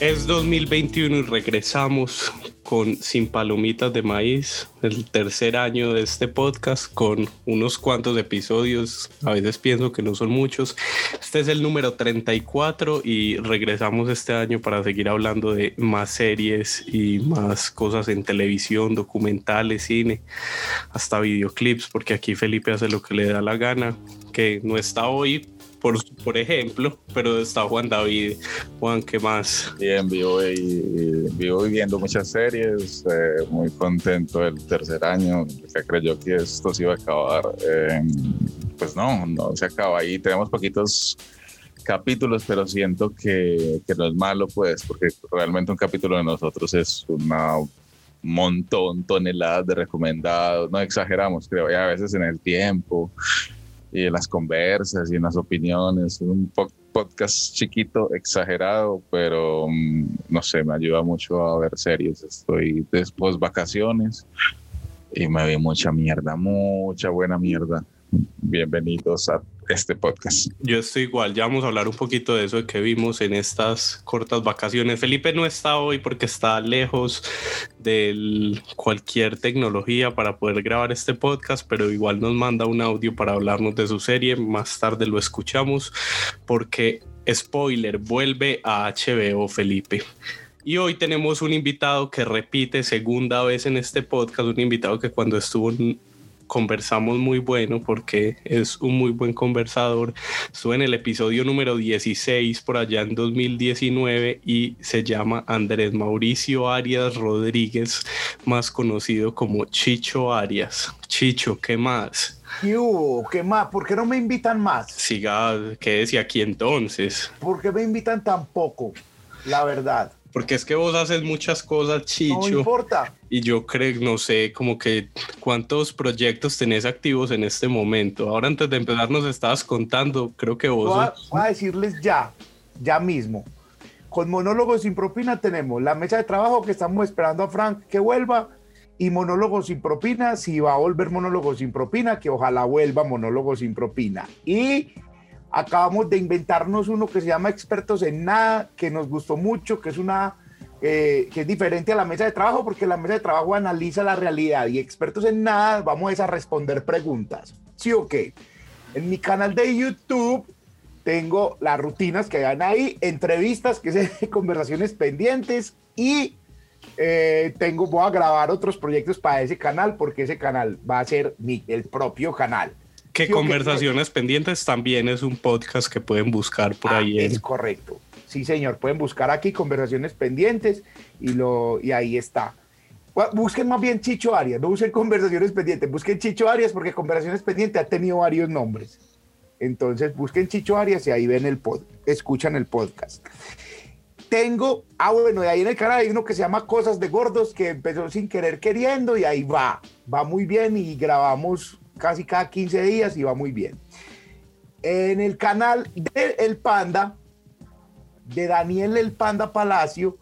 Es 2021 y regresamos con Sin Palomitas de Maíz, el tercer año de este podcast con unos cuantos episodios, a veces pienso que no son muchos. Este es el número 34 y regresamos este año para seguir hablando de más series y más cosas en televisión, documentales, cine, hasta videoclips, porque aquí Felipe hace lo que le da la gana, que no está hoy, por, por ejemplo, pero está Juan David. Juan, ¿qué más? Bien, vivo, y, vivo viviendo muchas series, eh, muy contento del tercer año, que creyó que esto se iba a acabar. Eh, pues no, no se acaba ahí, tenemos poquitos capítulos, pero siento que, que no es malo, pues, porque realmente un capítulo de nosotros es una montón, toneladas de recomendados, no exageramos, creo, y a veces en el tiempo y en las conversas y en las opiniones. Un podcast chiquito, exagerado, pero mm, no sé, me ayuda mucho a ver series. Estoy después vacaciones y me vi mucha mierda, mucha buena mierda. Bienvenidos a este podcast. Yo estoy igual, ya vamos a hablar un poquito de eso que vimos en estas cortas vacaciones. Felipe no está hoy porque está lejos de cualquier tecnología para poder grabar este podcast, pero igual nos manda un audio para hablarnos de su serie. Más tarde lo escuchamos porque, spoiler, vuelve a HBO Felipe. Y hoy tenemos un invitado que repite segunda vez en este podcast, un invitado que cuando estuvo en conversamos muy bueno porque es un muy buen conversador. Estuvo en el episodio número 16 por allá en 2019 y se llama Andrés Mauricio Arias Rodríguez, más conocido como Chicho Arias. Chicho, ¿qué más? ¿Qué hubo? ¿Qué más? ¿Por qué no me invitan más? Siga, ¿qué decía aquí entonces? ¿Por qué me invitan tan poco? La verdad. Porque es que vos haces muchas cosas, Chicho. No importa. Y yo creo, no sé, como que cuántos proyectos tenés activos en este momento. Ahora antes de empezar nos estabas contando, creo que vos... Voy a, decirles ya, ya mismo. Con Monólogos sin propina tenemos la mesa de trabajo que estamos esperando a Frank que vuelva y Monólogos sin propina, si va a volver Monólogos sin propina, que ojalá vuelva Monólogos sin propina. Y acabamos de inventarnos uno que se llama Expertos en Nada, que nos gustó mucho, que es una eh, que es diferente a la mesa de trabajo, porque la mesa de trabajo analiza la realidad y Expertos en Nada vamos a responder preguntas. ¿Sí o qué? En mi canal de YouTube tengo las rutinas que van ahí, entrevistas, que es conversaciones pendientes y eh, tengo, voy a grabar otros proyectos para ese canal porque ese canal va a ser mi, el propio canal. Que Conversaciones Pendientes también es un podcast que pueden buscar por ah, ahí. Es correcto. Sí, señor. Pueden buscar aquí Conversaciones Pendientes y, lo, y ahí está. busquen más bien Chicho Arias, no busquen Conversaciones Pendientes, busquen Chicho Arias porque Conversaciones Pendientes ha tenido varios nombres. Entonces busquen Chicho Arias y ahí ven el pod, escuchan el podcast. Tengo, ah bueno, y ahí en el canal hay uno que se llama Cosas de Gordos que empezó sin querer queriendo y ahí va, va muy bien y grabamos casi cada 15 días y va muy bien. En el canal de El Panda, de Daniel El Panda Palacio,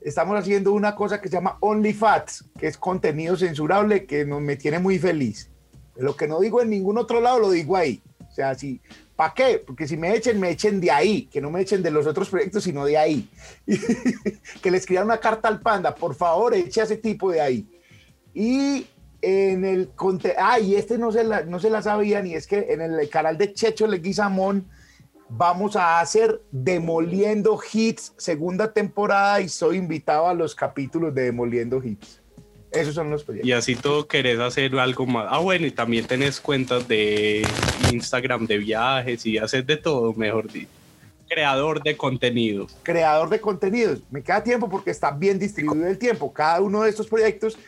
estamos haciendo una cosa que se llama OnlyFats, que es contenido censurable que me tiene muy feliz. Lo que no digo en ningún otro lado lo digo ahí. O sea, ¿para qué? Porque si me echen, me echen de ahí, que no me echen de los otros proyectos, sino de ahí. que le escriban una carta al panda, por favor, eche a ese tipo de ahí. Y en el ah, y este no se la, no se la sabían, y es que en el canal de Checho Leguizamón vamos a hacer Demoliendo Hits, segunda temporada, y soy invitado a los capítulos de Demoliendo Hits. Esos son los proyectos. Y así todo querés hacer algo más. Ah, bueno, y también tenés cuentas de Instagram de viajes y haces de todo, mejor dicho. Creador de contenido. Creador de contenidos. Me queda tiempo porque está bien distribuido el tiempo. Cada uno de estos proyectos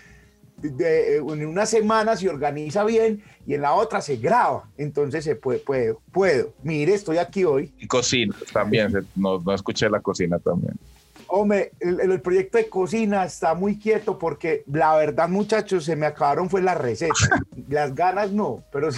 de- en una semana se organiza bien y en la otra se graba. Entonces se puede, puedo, puedo. Mire, estoy aquí hoy. Y cocina también, no, no escuché la cocina también. Hombre, el, el proyecto de cocina está muy quieto porque la verdad, muchachos, se me acabaron fue las recetas. Las ganas no, pero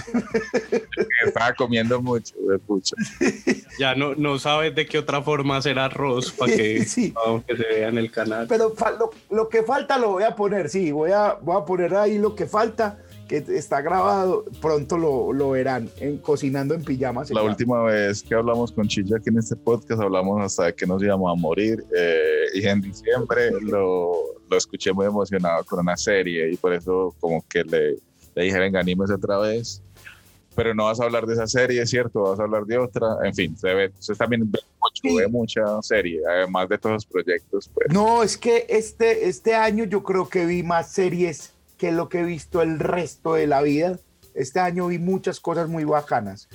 Estaba comiendo mucho, pucha. Ya no, no sabes de qué otra forma hacer arroz para que, Sí. que se vea en el canal. Pero lo, lo que falta lo voy a poner, sí, voy a, voy a poner ahí lo que falta, que está grabado, pronto lo, lo verán en Cocinando en Pijamas. se La última vez que hablamos con Chilla aquí en este podcast, hablamos hasta de que nos íbamos a morir. eh, y en diciembre lo, lo escuché muy emocionado con una serie y por eso como que le, le dije, venga, anímese otra vez. Pero no vas a hablar de esa serie, ¿cierto? Vas a hablar de otra. En fin, se ve, usted también ve, mucho, Sí. ve mucha serie, además de todos los proyectos. Pues. No, es que este, este año yo creo que vi más series que lo que he visto el resto de la vida. Este año vi muchas cosas muy bacanas.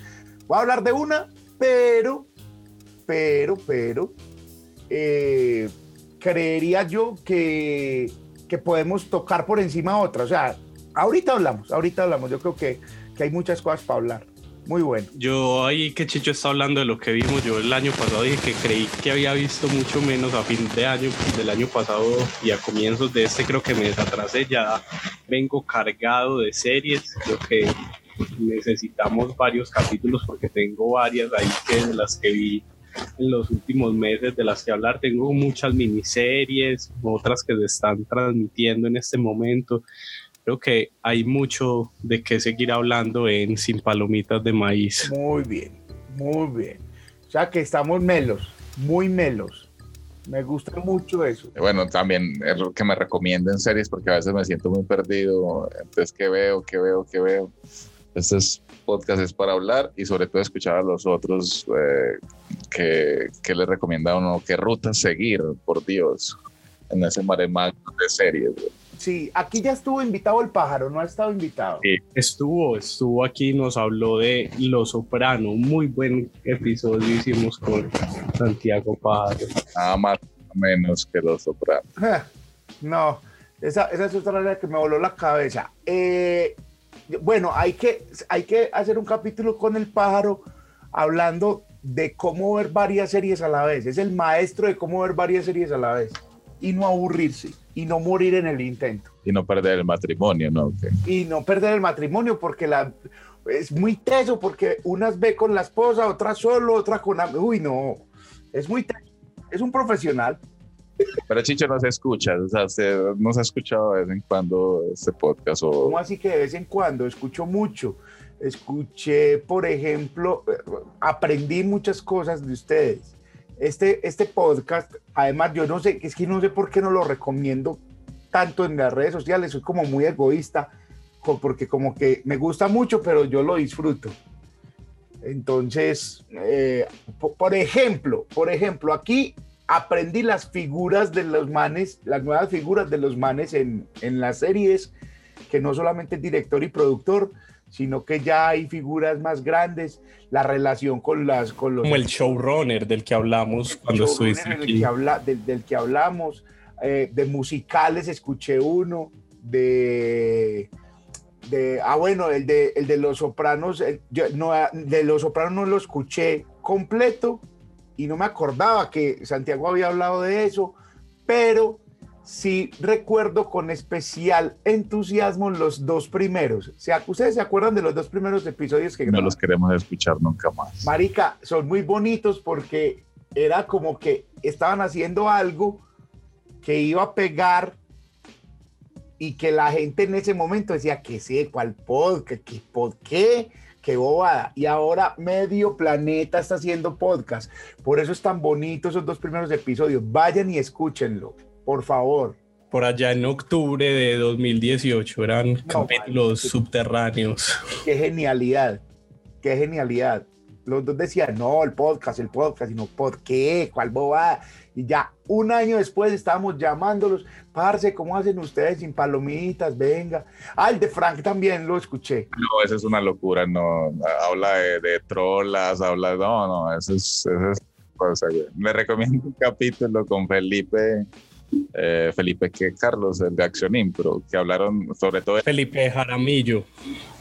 Voy a hablar de una, pero, pero, pero, eh, creería yo que, que podemos tocar por encima otra. O sea, ahorita hablamos, ahorita hablamos. Yo creo que, que hay muchas cosas para hablar. Muy bueno. Yo ahí que Chicho está hablando de lo que vimos, yo el año pasado dije que creí que había visto mucho menos a fin de año del año pasado y a comienzos de este creo que me desatrasé, ya vengo cargado de series, creo que necesitamos varios capítulos porque tengo varias ahí que de las que vi en los últimos meses de las que hablar, tengo muchas miniseries, otras que se están transmitiendo en este momento. Creo que hay mucho de qué seguir hablando en Sin Palomitas de Maíz. Muy bien, muy bien. O sea que estamos melos, muy melos. Me gusta mucho eso. Bueno, también es lo que me recomienden series porque a veces me siento muy perdido. Entonces, ¿qué veo? ¿Qué veo? ¿Qué veo? Este es- podcast es para hablar y sobre todo escuchar a los otros eh, que, que les recomienda a uno qué rutas seguir, por Dios, en ese mare magno de series. güey. Sí, aquí ya estuvo invitado el pájaro, no ha estado invitado. Sí. Estuvo, estuvo aquí, nos habló de Los Soprano, un muy buen episodio hicimos con Santiago Padre. Nada más menos que los sopranos. No, esa, esa es otra área que me voló la cabeza. Eh, bueno, hay que, hay que hacer un capítulo con el pájaro hablando de cómo ver varias series a la vez. Es el maestro de cómo ver varias series a la vez y no aburrirse y no morir en el intento. Y no perder el matrimonio, ¿no? Que- y no perder el matrimonio porque la es muy teso porque unas ve con la esposa, otras solo, otra con am- uy no, es muy teso. es un profesional. Pero Chicho no se escucha, o sea, usted no se ha escuchado de vez en cuando este podcast o... ¿Cómo así que de vez en cuando escucho mucho? Escuché, por ejemplo, eh, aprendí muchas cosas de ustedes. Este, este podcast, además, yo no sé, es que no sé por qué no lo recomiendo tanto en las redes sociales, soy como muy egoísta, porque como que me gusta mucho, pero yo lo disfruto. Entonces, eh, po- por ejemplo, por ejemplo, aquí aprendí las figuras de los manes, las nuevas figuras de los manes en, en las series, que no solamente es director y productor, sino que ya hay figuras más grandes, la relación con las con los Como el showrunner del que hablamos cuando estuviste del aquí. que, habla- del, del que hablamos, eh, de musicales escuché uno, de, de ah bueno, el de, el de Los Sopranos, el- yo no, de Los Sopranos no lo escuché completo y no me acordaba que Santiago había hablado de eso, pero sí recuerdo con especial entusiasmo los dos primeros. ¿Se ac- ¿Ustedes se acuerdan de los dos primeros episodios que No grabamos? los queremos escuchar nunca más. Marica, son muy bonitos porque era como que estaban haciendo algo que iba a pegar y que la gente en ese momento decía que sé, cuál podcast, qué pod, qué, qué bobada. Y ahora medio planeta está haciendo podcast. Por eso es tan bonito esos dos primeros episodios. Vayan y escúchenlo, por favor. Por allá en octubre de 2018 eran capítulos man. subterráneos. Qué genialidad, qué genialidad. Los dos decían, no, el podcast, el podcast, y no, ¿por qué? ¿Cuál bobada? Y ya un año después estábamos llamándolos, parce, ¿cómo hacen ustedes sin palomitas? Venga. Ah, el de Frank también lo escuché. No, eso es una locura, no. Habla de, de trolas, habla. No, no, eso es. Eso es cosa, güey. Le recomiendo un capítulo con Felipe eh, Felipe que Carlos, el de Acción Impro, que hablaron sobre todo... Felipe Jaramillo.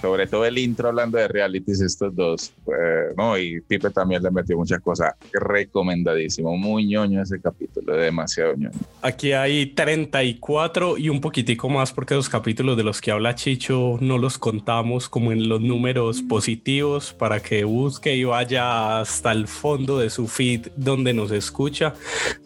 Sobre todo el intro hablando de realities, estos dos. Eh, no, y Pipe también le metió muchas cosas. Recomendadísimo. Muy ñoño ese capítulo, demasiado ñoño. Aquí hay 34 y un poquitico más porque los capítulos de los que habla Chicho no los contamos como en los números positivos para que busque y vaya hasta el fondo de su feed donde nos escucha.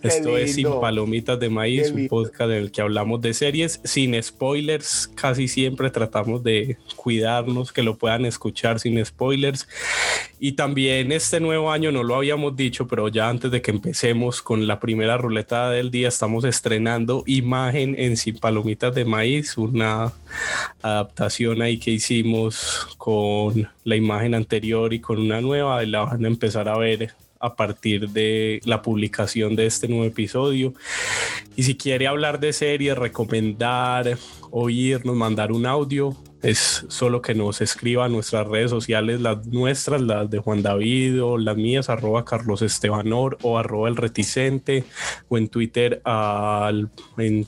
Esto es Sin Palomitas de Maíz, un podcast en el que hablamos de series sin spoilers. Casi siempre tratamos de cuidarnos, que lo puedan escuchar sin spoilers. Y también este nuevo año, no lo habíamos dicho, pero ya antes de que empecemos con la primera ruleta del día, estamos estrenando imagen en Sin Palomitas de Maíz, una adaptación ahí que hicimos con la imagen anterior y con una nueva, y la van a empezar a ver a partir de la publicación de este nuevo episodio. Y si quiere hablar de series, recomendar, oírnos, mandar un audio, es solo que nos escriba a nuestras redes sociales, las nuestras, las de Juan David o las mías, arroba Carlos Estebanor o arroba el reticente o en Twitter al,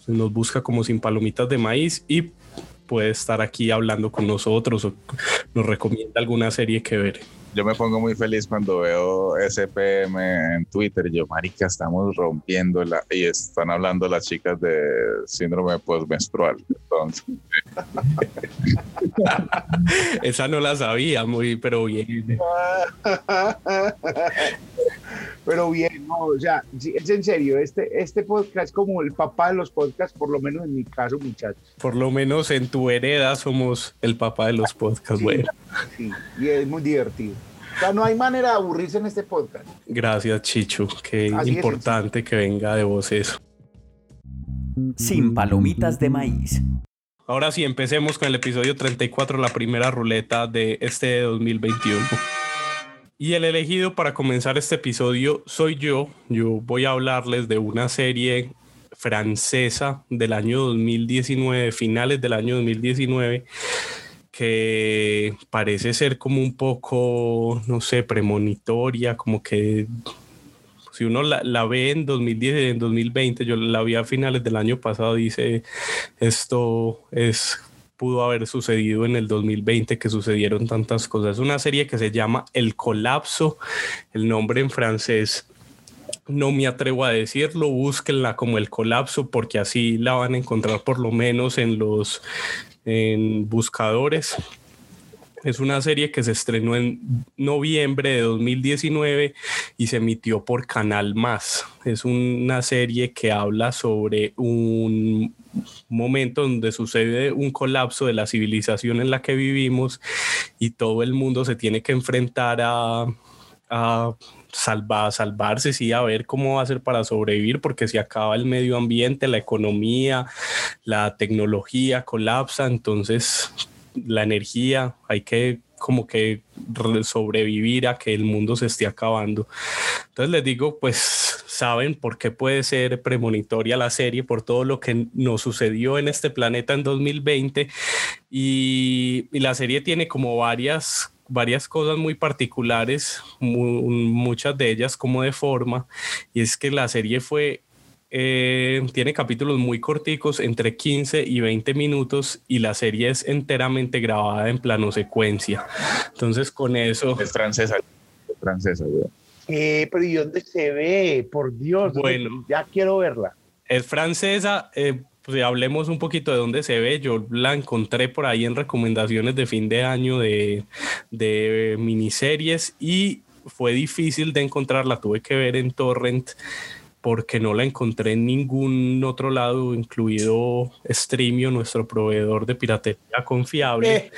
nos busca como sin palomitas de maíz y puede estar aquí hablando con nosotros o nos recomienda alguna serie que ver yo me pongo muy feliz cuando veo SPM en Twitter y yo, marica, estamos rompiendo la, y están hablando las chicas de síndrome postmenstrual. Entonces. Esa no la sabía muy, pero bien. pero bien, no, o sea, es en serio, este, este podcast es como el papá de los podcasts, por lo menos en mi caso, muchachos. Por lo menos en tu hereda somos el papá de los podcasts, bueno. Sí, y es muy divertido. O sea, no hay manera de aburrirse en este podcast. Gracias, Chicho. Qué importante que venga de vos eso. Sin palomitas de maíz. Ahora sí, empecemos con el episodio 34, la primera ruleta de este 2021. Y el elegido para comenzar este episodio soy yo. Yo voy a hablarles de una serie francesa del año 2019, finales del año 2019, que parece ser como un poco, no sé, premonitoria, como que si uno la, ve en 2010, en 2020, yo la vi a finales del año pasado, dice, esto es pudo haber sucedido en el 2020 que sucedieron tantas cosas. Es una serie que se llama El Colapso, el nombre en francés no me atrevo a decirlo, búsquenla como el colapso porque así la van a encontrar por lo menos en los buscadores. Es una serie que se estrenó en noviembre de 2019 y se emitió por Canal Más. Es una serie que habla sobre un momento donde sucede un colapso de la civilización en la que vivimos y todo el mundo se tiene que enfrentar a, a salvar, salvarse, sí, a ver cómo va a ser para sobrevivir, porque si acaba el medio ambiente, la economía, la tecnología colapsa, entonces la energía, hay que como que sobrevivir a que el mundo se esté acabando. Entonces les digo, pues saben por qué puede ser premonitoria la serie, por todo lo que nos sucedió en este planeta en 2020 y, la serie tiene como varias varias cosas muy particulares, muchas de ellas como de forma, y es que la serie fue eh, tiene capítulos muy corticos, entre 15 y 20 minutos, y la serie es enteramente grabada en plano secuencia. Entonces, con eso. Es francesa, es francesa, Eh, pero ¿y dónde se ve? Por Dios. Bueno, ya quiero verla. Es francesa. Eh, pues hablemos un poquito de dónde se ve. Yo la encontré por ahí en recomendaciones de fin de año de, de miniseries y fue difícil de encontrarla. Tuve que ver en Torrent porque no la encontré en ningún otro lado, incluido Streamio, nuestro proveedor de piratería confiable. Eh,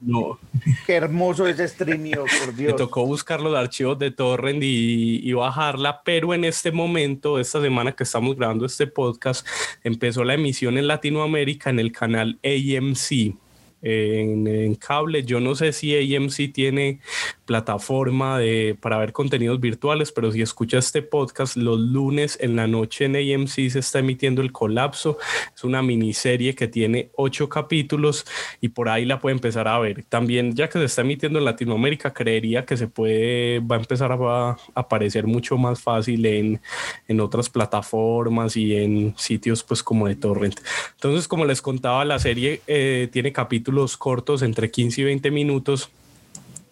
no. Qué hermoso ese Streamio, por Dios. Me tocó buscar los archivos de Torrent y, bajarla, pero en este momento, esta semana que estamos grabando este podcast, empezó la emisión en Latinoamérica en el canal AMC. En, en, cable. Yo no sé si AMC tiene plataforma de, para ver contenidos virtuales, pero si escucha este podcast los lunes en la noche en AMC se está emitiendo El Colapso. Es una miniserie que tiene ocho capítulos y por ahí la puede empezar a ver. También ya que se está emitiendo en Latinoamérica, creería que se puede, va a empezar a, aparecer mucho más fácil en, en otras plataformas y en sitios pues como de torrent. Entonces, como les contaba, la serie eh, tiene capítulos cortos entre 15 y 20 minutos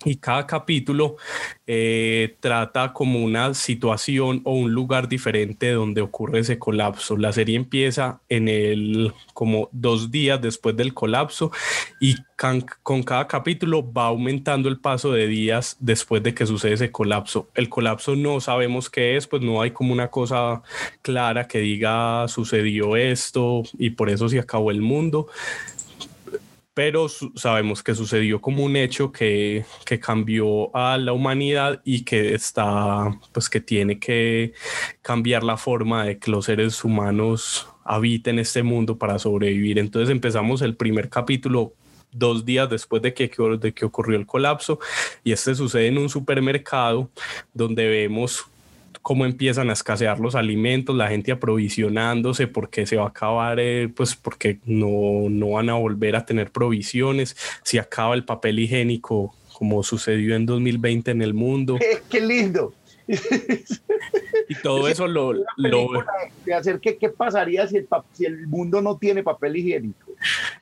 y cada capítulo eh, trata como una situación o un lugar diferente donde ocurre ese colapso. La serie empieza en el como dos días después del colapso y con, cada capítulo va aumentando el paso de días después de que sucede ese colapso. El colapso no sabemos qué es, pues no hay como una cosa clara que diga sucedió esto y por eso se acabó el mundo pero sabemos que sucedió como un hecho que, que, cambió a la humanidad y que está, pues que tiene que cambiar la forma de que los seres humanos habiten este mundo para sobrevivir. Entonces empezamos el primer capítulo dos días después de que, de que ocurrió el colapso y este sucede en un supermercado donde vemos cómo empiezan a escasear los alimentos, la gente aprovisionándose porque se va a acabar, eh, pues porque no, no van a volver a tener provisiones, si acaba el papel higiénico como sucedió en 2020 en el mundo. ¡Qué, lindo! y todo eso lo... lo de hacer que, qué pasaría si el, si el mundo no tiene papel higiénico.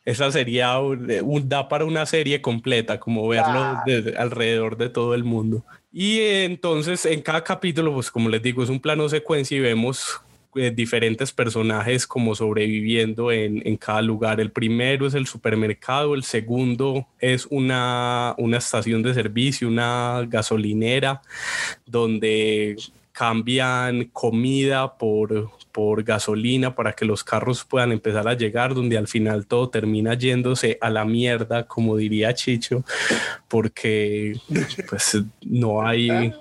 Esa sería un, da para una serie completa, como verlo alrededor de todo el mundo. Y entonces en cada capítulo, pues como les digo, es un plano secuencia y vemos eh, diferentes personajes como sobreviviendo en, en, cada lugar. El primero es el supermercado, el segundo es una, una estación de servicio, una gasolinera, donde cambian comida por, por gasolina para que los carros puedan empezar a llegar, donde al final todo termina yéndose a la mierda, como diría Chicho, porque pues no hay...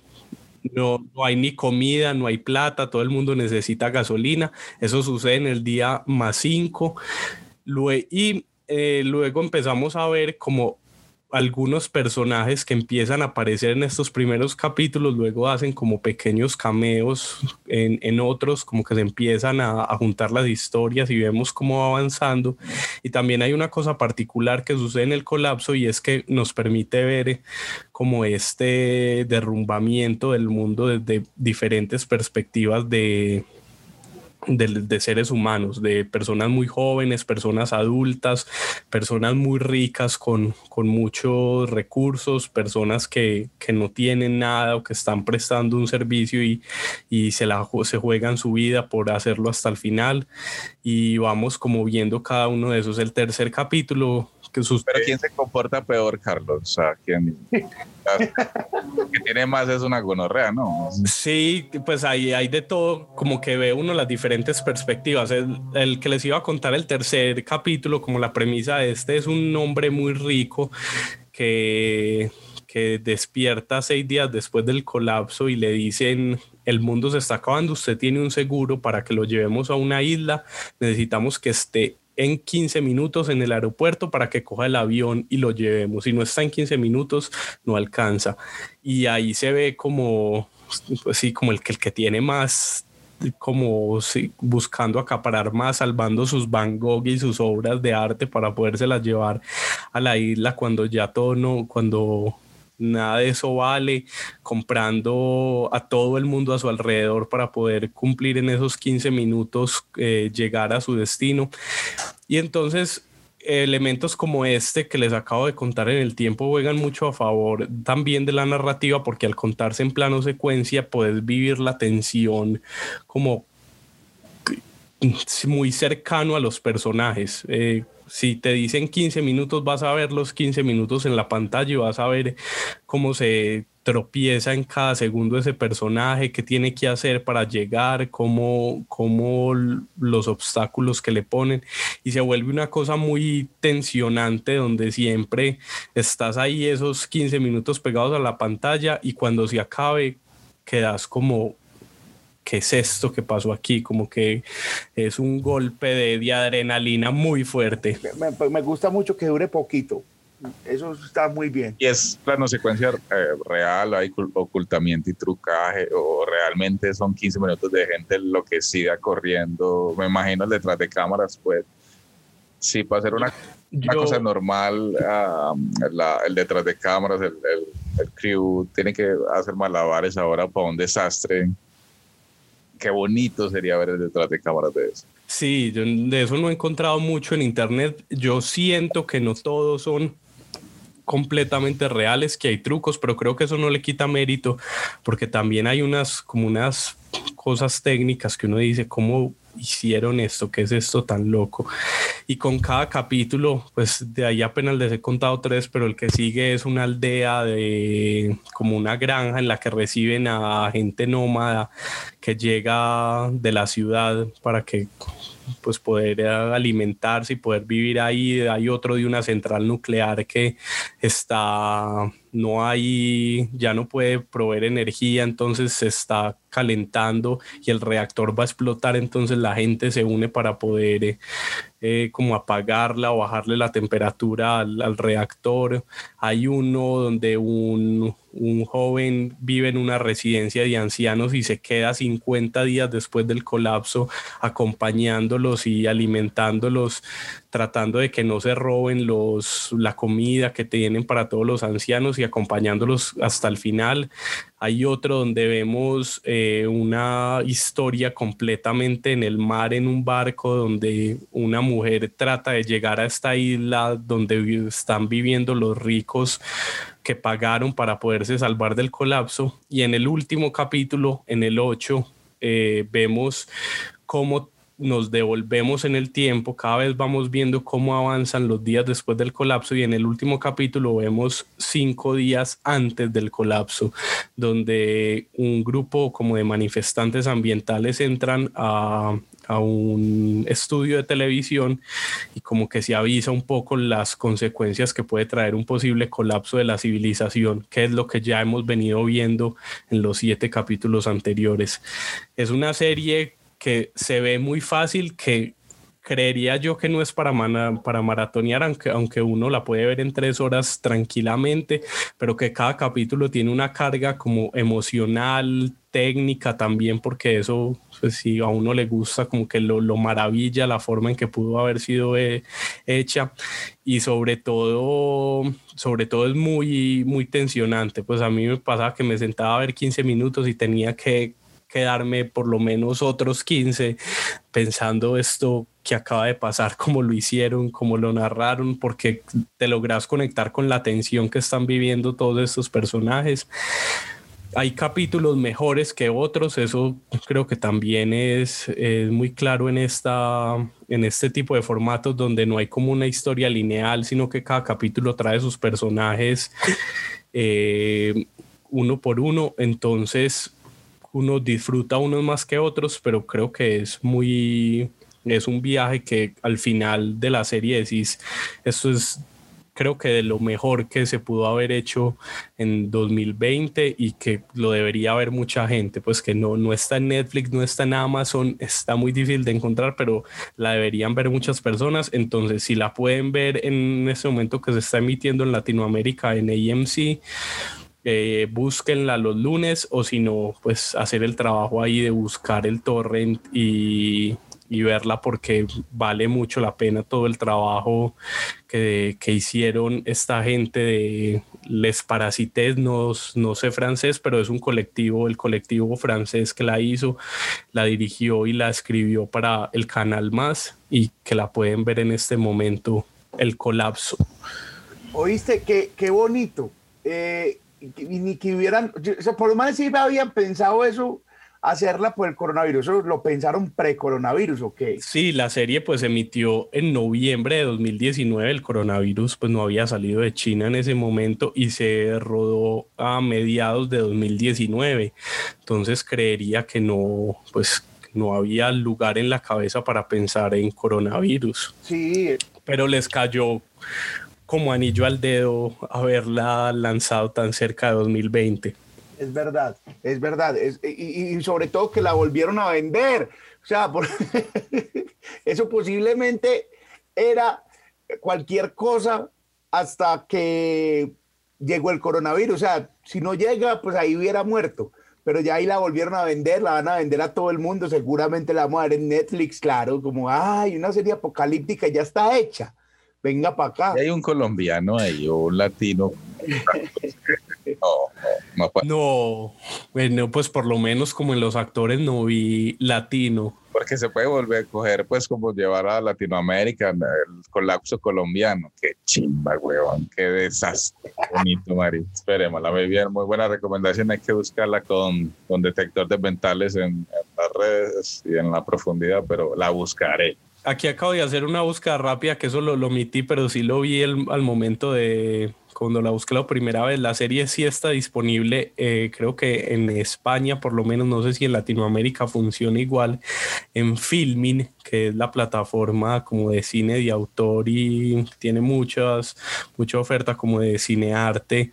No, no, hay ni comida, no hay plata, todo el mundo necesita gasolina. Eso sucede en el día más cinco. y eh, luego empezamos a ver como algunos personajes que empiezan a aparecer en estos primeros capítulos, luego hacen como pequeños cameos en, en otros, como que se empiezan a, a, juntar las historias y vemos cómo va avanzando. Y también hay una cosa particular que sucede en el colapso y es que nos permite ver como este derrumbamiento del mundo desde diferentes perspectivas de, de, seres humanos, de personas muy jóvenes, personas adultas, personas muy ricas con, con muchos recursos, personas que, que, no tienen nada o que están prestando un servicio y, y se, la, se juegan su vida por hacerlo hasta el final. Y vamos como viendo cada uno de esos. El tercer capítulo pero ¿quién se comporta peor, Carlos? O sea, ¿quién? que tiene más es una gonorrea, ¿no? Sí, pues ahí hay de todo, como que ve uno las diferentes perspectivas. El, el, que les iba a contar el tercer capítulo, como la premisa de este, es un hombre muy rico que que despierta seis días después del colapso y le dicen el mundo se está acabando, usted tiene un seguro para que lo llevemos a una isla, necesitamos que esté en 15 minutos en el aeropuerto para que coja el avión y lo llevemos. Si no está en 15 minutos, no alcanza. Y ahí se ve como, pues sí, como el que, el que tiene más como buscando acaparar más, salvando sus Van Gogh y sus obras de arte para podérselas llevar a la isla cuando ya todo no, cuando nada de eso vale, comprando a todo el mundo a su alrededor para poder cumplir en esos 15 minutos, eh, llegar a su destino. Y entonces elementos como este que les acabo de contar en el tiempo juegan mucho a favor también de la narrativa porque al contarse en plano secuencia puedes vivir la tensión como muy cercano a los personajes. Eh, si te dicen 15 minutos, vas a ver los 15 minutos en la pantalla y vas a ver cómo se tropieza en cada segundo ese personaje, qué tiene que hacer para llegar, cómo, cómo los obstáculos que le ponen. Y se vuelve una cosa muy tensionante donde siempre estás ahí esos 15 minutos pegados a la pantalla y cuando se acabe quedas como ¿qué es esto que pasó aquí? Como que es un golpe de, adrenalina muy fuerte. Me, me, gusta mucho que dure poquito. Eso está muy bien. Y es plano secuencia eh, real, hay ocultamiento y trucaje, o realmente son 15 minutos de gente enloquecida corriendo. Me imagino el detrás de cámaras, pues. Sí, para ser una, una cosa normal, el detrás de cámaras, el, el, crew tiene que hacer malabares ahora para un desastre. Qué bonito sería ver detrás de cámaras de eso. Sí, yo de eso no he encontrado mucho en internet. Yo siento que no todos son completamente reales, que hay trucos, pero creo que eso no le quita mérito, porque también hay unas como unas cosas técnicas que uno dice, ¿cómo hicieron esto? ¿Qué es esto tan loco? Y con cada capítulo, pues de ahí apenas les he contado tres, pero el que sigue es una aldea de como una granja en la que reciben a gente nómada que llega de la ciudad para que pues poder alimentarse y poder vivir ahí. Hay otro de una central nuclear que está, no hay, ya no puede proveer energía, entonces se está calentando y el reactor va a explotar, entonces la gente se une para poder eh, eh, como apagarla o bajarle la temperatura al, reactor. Hay uno donde un, un, joven vive en una residencia de ancianos y se queda 50 días después del colapso acompañándolos y alimentándolos tratando de que no se roben los, la comida que tienen para todos los ancianos y acompañándolos hasta el final. Hay otro donde vemos eh, una historia completamente en el mar, en un barco, donde una mujer trata de llegar a esta isla donde están viviendo los ricos que pagaron para poderse salvar del colapso. Y en el último capítulo, en el 8, eh, vemos cómo nos devolvemos en el tiempo, cada vez vamos viendo cómo avanzan los días después del colapso y en el último capítulo vemos cinco días antes del colapso, donde un grupo como de manifestantes ambientales entran a, a un estudio de televisión y como que se avisa un poco las consecuencias que puede traer un posible colapso de la civilización, que es lo que ya hemos venido viendo en los siete capítulos anteriores. Es una serie que se ve muy fácil, que creería yo que no es para, para maratonear, aunque, aunque uno la puede ver en tres horas tranquilamente, pero que cada capítulo tiene una carga como emocional, técnica también, porque eso, pues si a uno le gusta, como que lo, lo maravilla la forma en que pudo haber sido eh, hecha. Y sobre todo, sobre todo es muy, muy tensionante, pues a mí me pasaba que me sentaba a ver 15 minutos y tenía que quedarme por lo menos otros 15 pensando esto que acaba de pasar, cómo lo hicieron, cómo lo narraron, porque te logras conectar con la tensión que están viviendo todos estos personajes. Hay capítulos mejores que otros, eso creo que también es, muy claro en, esta, en este tipo de formatos donde no hay como una historia lineal, sino que cada capítulo trae sus personajes eh, uno por uno. Entonces, uno disfruta unos más que otros, pero creo que es muy, es un viaje que al final de la serie decís, esto es creo que de lo mejor que se pudo haber hecho en 2020 y que lo debería ver mucha gente, pues que no, no está en Netflix, no está en Amazon, está muy difícil de encontrar, pero la deberían ver muchas personas, entonces si la pueden ver en este momento que se está emitiendo en Latinoamérica en AMC, eh, búsquenla los lunes o si no, pues hacer el trabajo ahí de buscar el torrent y, verla porque vale mucho la pena todo el trabajo que, hicieron esta gente de Les Parasites, no, no sé francés, pero es un colectivo, el colectivo francés que la hizo, la dirigió y la escribió para el canal más y que la pueden ver en este momento, el colapso. Oíste, qué, qué bonito. Eh, ni que hubieran, o sea, por lo menos sí habían pensado eso, hacerla por el coronavirus, ¿Eso lo pensaron pre-coronavirus o qué? Sí, la serie pues emitió en noviembre de 2019, el coronavirus pues no había salido de China en ese momento y se rodó a mediados de 2019, entonces creería que no, pues no había lugar en la cabeza para pensar en coronavirus. Sí. Pero les cayó como anillo al dedo haberla lanzado tan cerca de 2020. Es verdad, es verdad. y, sobre todo que la volvieron a vender. O sea, eso posiblemente era cualquier cosa hasta que llegó el coronavirus. O sea, si no llega, pues ahí hubiera muerto. Pero ya ahí la volvieron a vender, la van a vender a todo el mundo. Seguramente la vamos a ver en Netflix, claro, como, ay, una serie apocalíptica ya está hecha. Venga para acá. hay un colombiano ahí o un latino. no, no, no, bueno, pues por lo menos como en los actores no vi latino porque se puede volver a coger, pues, como llevar a Latinoamérica el colapso colombiano. Qué chimba, huevón, qué desastre. Bonito, Mari. Esperemos, la muy bien, muy buena recomendación. Hay que buscarla con, con detector de ventales en, en las redes y en la profundidad, pero la buscaré. Aquí acabo de hacer una búsqueda rápida, que eso lo, omití, pero sí lo vi el, al momento de, cuando la busqué la primera vez, la serie sí está disponible, eh, creo que en España, por lo menos, no sé si en Latinoamérica funciona igual, en Filmin, que es la plataforma como de cine de autor y tiene muchas, mucha oferta como de cine arte.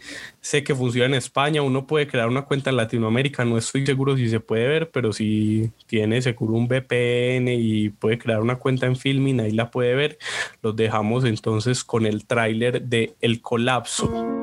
Sé que funciona en España, uno puede crear una cuenta en Latinoamérica, no estoy seguro si se puede ver, pero si tiene seguro un VPN y puede crear una cuenta en Filmin, ahí la puede ver. Los dejamos entonces con el tráiler de El Colapso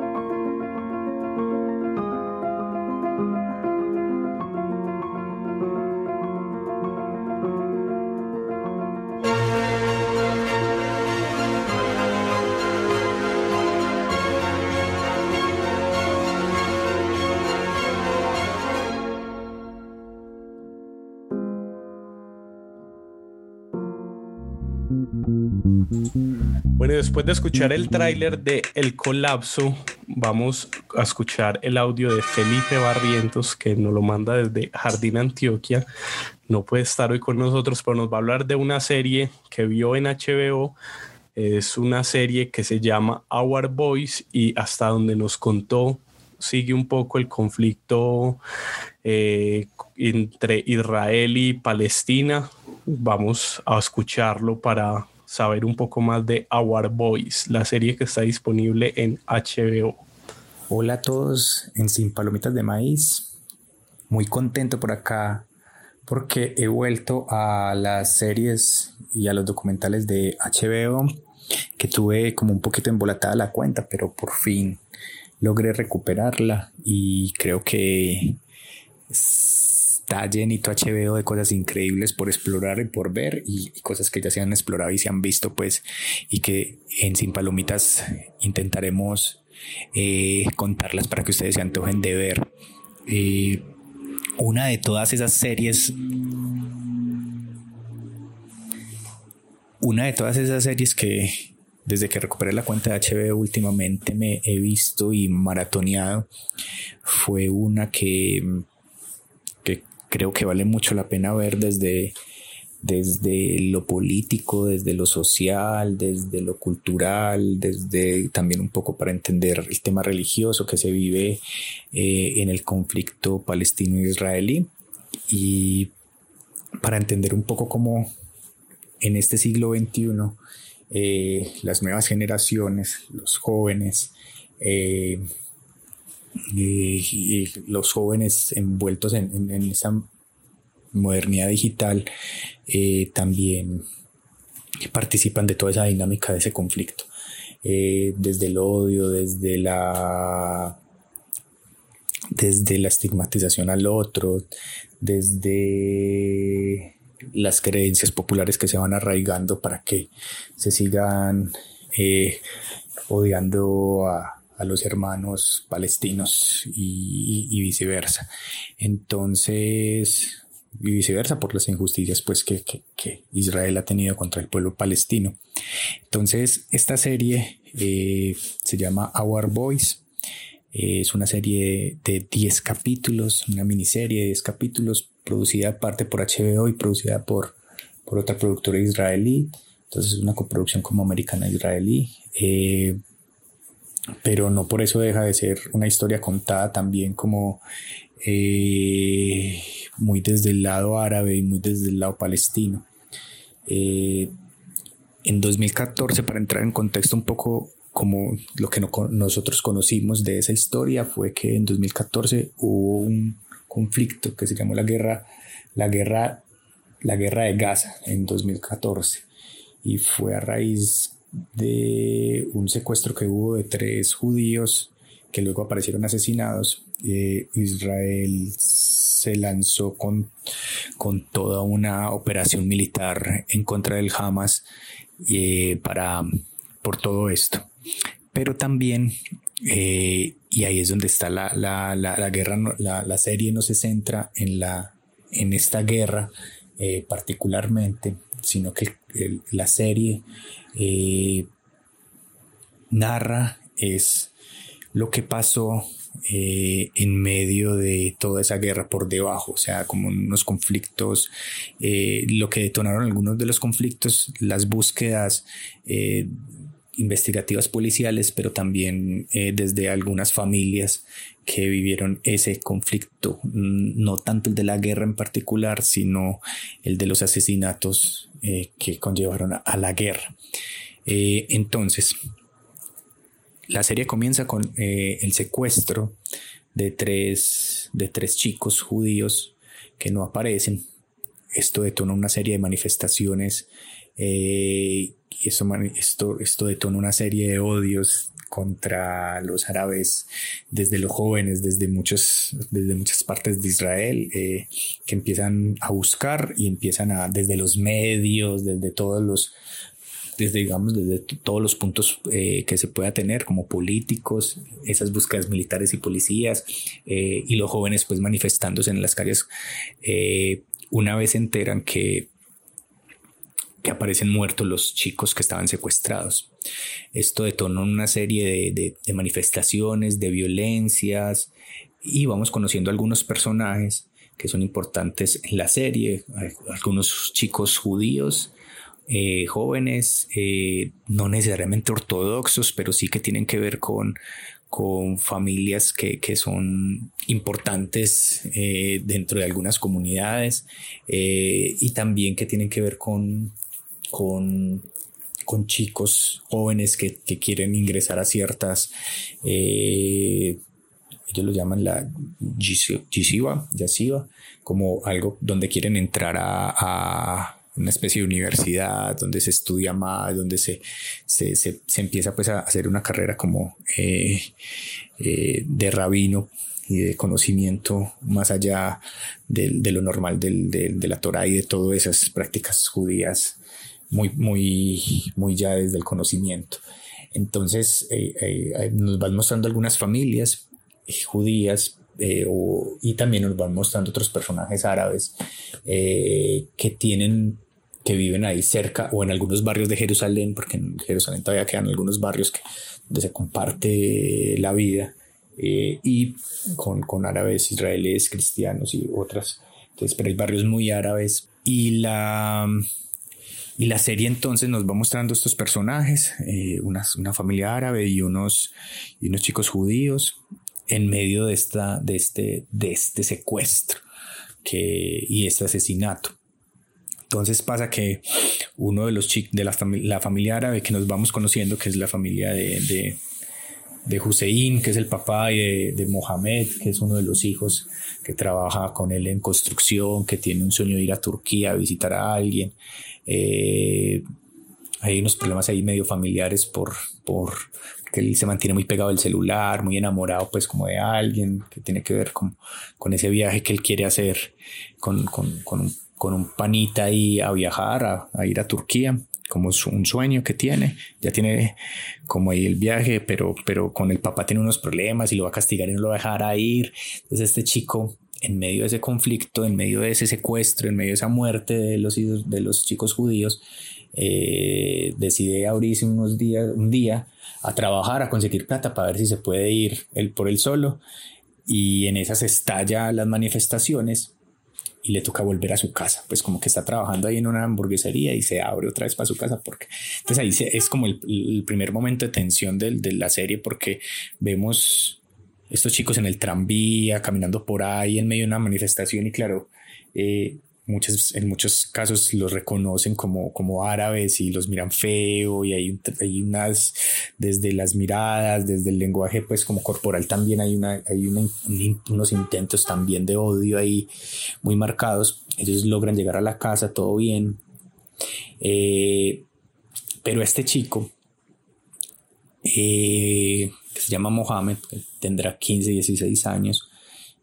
después de escuchar el tráiler de El Colapso, vamos a escuchar el audio de Felipe Barrientos, que nos lo manda desde Jardín Antioquia. No puede estar hoy con nosotros, pero nos va a hablar de una serie que vio en HBO. Es una serie que se llama Our Boys y hasta donde nos contó sigue un poco el conflicto eh, entre Israel y Palestina. Vamos a escucharlo para saber un poco más de Our Boys, la serie que está disponible en HBO. Hola a todos en Sin Palomitas de Maíz. Muy contento por acá porque he vuelto a las series y a los documentales de HBO que tuve como un poquito embolatada la cuenta, pero por fin logré recuperarla y creo que está llenito HBO de cosas increíbles por explorar y por ver y, cosas que ya se han explorado y se han visto pues y que en Sin Palomitas intentaremos eh, contarlas para que ustedes se antojen de ver. Eh, una de todas esas series una de todas esas series que desde que recuperé la cuenta de HBO últimamente me he visto y maratoneado fue una que, que creo que vale mucho la pena ver desde, desde lo político, desde lo social, desde lo cultural, desde también un poco para entender el tema religioso que se vive eh, en el conflicto palestino-israelí. Y para entender un poco cómo en este siglo XXI eh, las nuevas generaciones, los jóvenes, eh, y, los jóvenes envueltos en, esa modernidad digital eh, también participan de toda esa dinámica de ese conflicto. desde el odio, desde la desde la estigmatización al otro, desde las creencias populares que se van arraigando para que se sigan eh, odiando a, los hermanos palestinos y, viceversa. Entonces, y viceversa por las injusticias pues que, Israel ha tenido contra el pueblo palestino. Entonces, esta serie eh, se llama Our Boys. es una serie de 10 capítulos, una miniserie de 10 capítulos producida parte por HBO y producida por, por otra productora israelí. Entonces es una coproducción como americana-israelí. Eh, pero no por eso deja de ser una historia contada también como eh, muy desde el lado árabe y muy desde el lado palestino. Eh, en 2014, para entrar en contexto un poco como lo que nosotros conocimos de esa historia, fue que en 2014 hubo un conflicto que se llamó la guerra, la guerra, la guerra de Gaza en 2014 y fue a raíz de un secuestro que hubo de tres judíos que luego aparecieron asesinados, eh, Israel se lanzó con, con, toda una operación militar en contra del Hamas eh, para, por todo esto. Pero también, eh, y ahí es donde está la, la, la, guerra, la, serie no se centra en, la, en esta guerra particularmente, sino que la serie narra es lo que pasó eh, en medio de toda esa guerra por debajo, o sea, como unos conflictos, eh, lo que detonaron algunos de los conflictos, las búsquedas eh, investigativas policiales, pero también desde algunas familias que vivieron ese conflicto, mm, no tanto el de la guerra en particular, sino el de los asesinatos que conllevaron a la guerra. Entonces, la serie comienza con eh, el secuestro de tres, de tres chicos judíos que no aparecen. Esto detona una serie de manifestaciones eh, y esto, esto, esto detona una serie de odios contra los árabes desde los jóvenes, desde, muchos, desde muchas partes de Israel, eh, que empiezan a buscar y empiezan a, desde los medios, desde todos los, desde, digamos, desde todos los puntos eh, que se pueda tener, como políticos, esas búsquedas militares y policías, eh, y los jóvenes pues manifestándose en las calles, eh, una vez se enteran que, que aparecen muertos los chicos que estaban secuestrados. Esto detonó una serie de, de manifestaciones, de violencias, y vamos conociendo algunos personajes que son importantes en la serie, algunos chicos judíos eh, jóvenes, eh, no necesariamente ortodoxos, pero sí que tienen que ver con, con familias que, que son importantes eh, dentro de algunas comunidades y también que tienen que ver con, con, con chicos jóvenes que, que, quieren ingresar a ciertas ellos lo llaman la yeshiva, como algo donde quieren entrar a una especie de universidad donde se estudia más, donde se, se, se, empieza pues a hacer una carrera como eh, eh, de rabino y de conocimiento más allá de, de lo normal del, de, de, la Torah y de todas esas prácticas judías muy, muy, muy ya desde el conocimiento. Entonces eh, nos van mostrando algunas familias judías y también nos van mostrando otros personajes árabes que tienen que viven ahí cerca o en algunos barrios de Jerusalén, porque en Jerusalén todavía quedan algunos barrios que, donde se comparte la vida, eh, y con, con, árabes, israelíes, cristianos y otras. Entonces, pero hay barrios muy árabes. Y la, y la serie entonces nos va mostrando estos personajes, eh, una, una, familia árabe y unos, y unos chicos judíos en medio de, esta, de, este, de este secuestro que, y este asesinato. Entonces pasa que uno de los chicos de la, la, familia árabe que nos vamos conociendo, que es la familia de, de, de Hussein, que es el papá, de, de, Mohamed, que es uno de los hijos que trabaja con él en construcción, que tiene un sueño de ir a Turquía a visitar a alguien. Eh, hay unos problemas ahí medio familiares por, por que él se mantiene muy pegado al celular, muy enamorado pues como de alguien, que tiene que ver con, con ese viaje que él quiere hacer con, con, con un con un panita ahí a viajar, a, ir a Turquía, como es un sueño que tiene. Ya tiene como ahí el viaje, pero, pero con el papá tiene unos problemas y lo va a castigar y no lo va a dejar ir. Entonces este chico, en medio de ese conflicto, en medio de ese secuestro, en medio de esa muerte de los, de los chicos judíos, eh, decide abrirse unos días, un día a trabajar, a conseguir plata para ver si se puede ir él por él solo. Y en esas estalla las manifestaciones y le toca volver a su casa, pues como que está trabajando ahí en una hamburguesería y se abre otra vez para su casa porque entonces ahí es como el, primer momento de tensión de, de la serie porque vemos estos chicos en el tranvía caminando por ahí en medio de una manifestación y claro eh, muchas, en muchos casos los reconocen como, como árabes y los miran feo y hay, hay unas, desde las miradas, desde el lenguaje pues como corporal también hay, una, hay unos intentos también de odio ahí muy marcados. Ellos logran llegar a la casa, todo bien. Eh, pero este chico eh, que se llama Mohamed, tendrá 15, 16 años.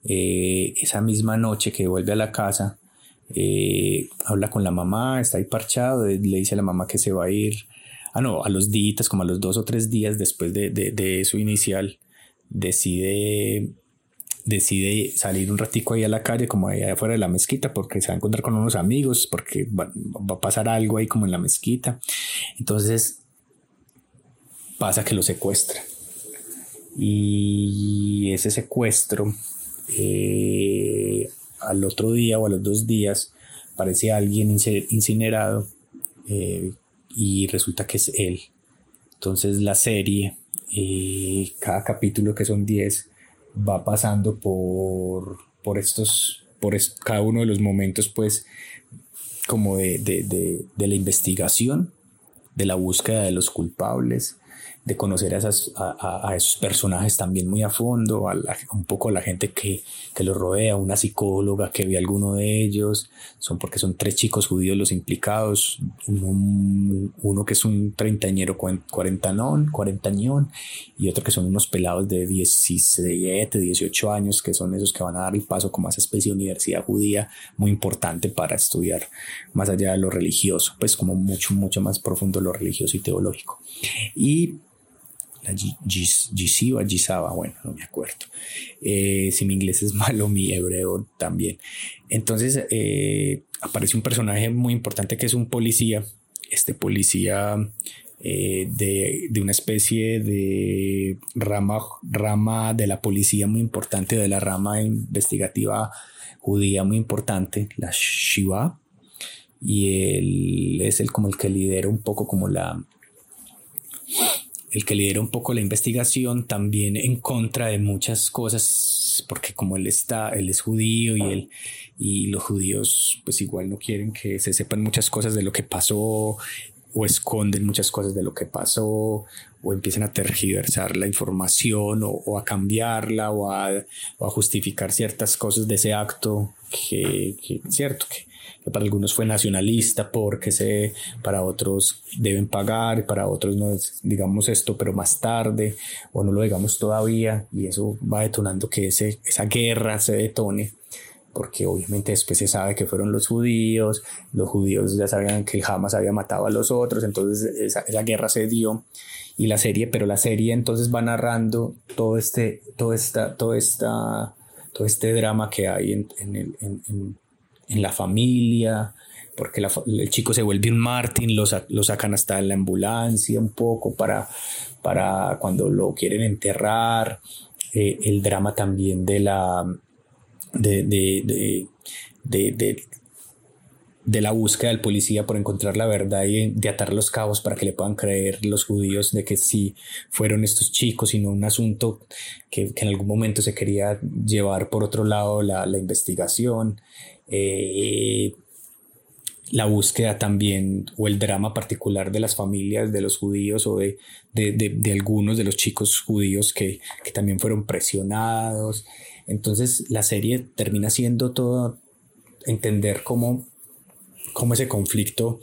Eh, esa misma noche que vuelve a la casa, eh, habla con la mamá, está ahí parchado, le dice a la mamá que se va a ir, ah no, a los días, como a los dos o tres días después de, de, su inicial, decide decide salir un ratico ahí a la calle, como ahí afuera de la mezquita, porque se va a encontrar con unos amigos, porque va, a pasar algo ahí como en la mezquita. Entonces pasa que lo secuestra. Y ese secuestro, eh, al otro día o a los dos días, parece alguien incinerado eh, y resulta que es él. Entonces la serie, eh, cada capítulo que son 10, va pasando por, por estos, por cada uno de los momentos, pues, como de, de la investigación, de la búsqueda de los culpables, de conocer a, esas, a, esos personajes también muy a fondo, a un poco a la gente que, que los rodea, una psicóloga que ve a alguno de ellos, son porque son tres chicos judíos los implicados, uno, uno que es un treintañero cuarentañón, cuarentañón y otro que son unos pelados de 17, 18 años, que son esos que van a dar el paso como a esa especie de universidad judía muy importante para estudiar más allá de lo religioso, pues como mucho, mucho más profundo lo religioso y teológico. Y la Gisiva, Gisaba, bueno, no me acuerdo. Eh, si mi inglés es malo, mi hebreo también. Entonces eh, aparece un personaje muy importante que es un policía. Este policía eh, de, de, una especie de rama, rama de la policía muy importante, de la rama investigativa judía muy importante, la Shiva. Y él es el como el que lidera un poco como la el que lidera un poco la investigación, también en contra de muchas cosas, porque como él está, él es judío y él y los judíos pues igual no quieren que se sepan muchas cosas de lo que pasó o esconden muchas cosas de lo que pasó o empiezan a tergiversar la información o, a cambiarla o a, justificar ciertas cosas de ese acto que, que cierto que que para algunos fue nacionalista porque se, para otros deben pagar, para otros no digamos esto, pero más tarde, o no lo digamos todavía, y eso va detonando que ese, esa guerra se detone porque obviamente después se sabe que fueron los judíos, los judíos ya sabían que Hamas había matado a los otros, entonces esa, esa, guerra se dio y la serie, pero la serie entonces va narrando todo este, todo esta, todo esta, todo este drama que hay en, en, en, en la familia, porque el chico se vuelve un Martin, lo, lo, sacan hasta en la ambulancia un poco para, para cuando lo quieren enterrar, eh, el drama también de la de, de, de, de, la búsqueda del policía por encontrar la verdad y de atar los cabos para que le puedan creer los judíos de que sí fueron estos chicos y no un asunto que, que en algún momento se quería llevar por otro lado la, la investigación. Eh, la búsqueda también o el drama particular de las familias de los judíos o de, de, algunos de los chicos judíos que, que, también fueron presionados. Entonces la serie termina siendo todo entender cómo, cómo ese conflicto,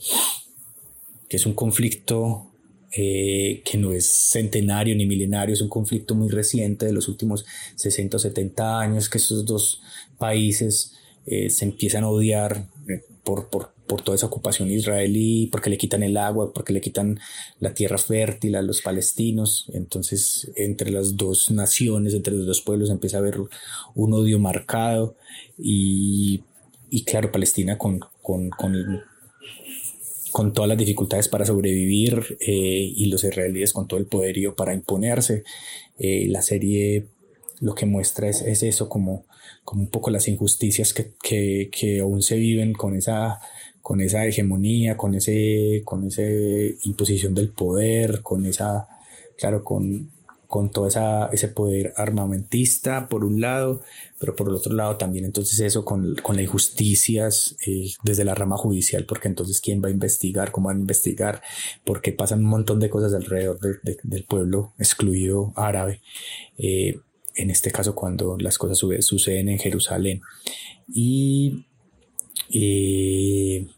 que es un conflicto eh, que no es centenario ni milenario, es un conflicto muy reciente de los últimos 60 o 70 años, que esos dos países eh, se empiezan a odiar eh, por, por, por, toda esa ocupación israelí, porque le quitan el agua, porque le quitan la tierra fértil a los palestinos. Entonces, entre las dos naciones, entre los dos pueblos, empieza a haber un odio marcado. Y, y claro, Palestina con, con, con, con, todas las dificultades para sobrevivir eh, y los israelíes con todo el poderío para imponerse. la serie lo que muestra es, es eso, como como un poco las injusticias que, que, que aún se viven con esa, con esa hegemonía, con ese, con ese imposición del poder, con esa, claro, con, con todo esa, ese poder armamentista por un lado, pero por el otro lado también entonces eso con, con las injusticias eh, desde la rama judicial, porque entonces quién va a investigar, cómo van a investigar, porque pasan un montón de cosas alrededor del pueblo excluido árabe. Eh, en este caso cuando las cosas suceden en Jerusalén. Y 10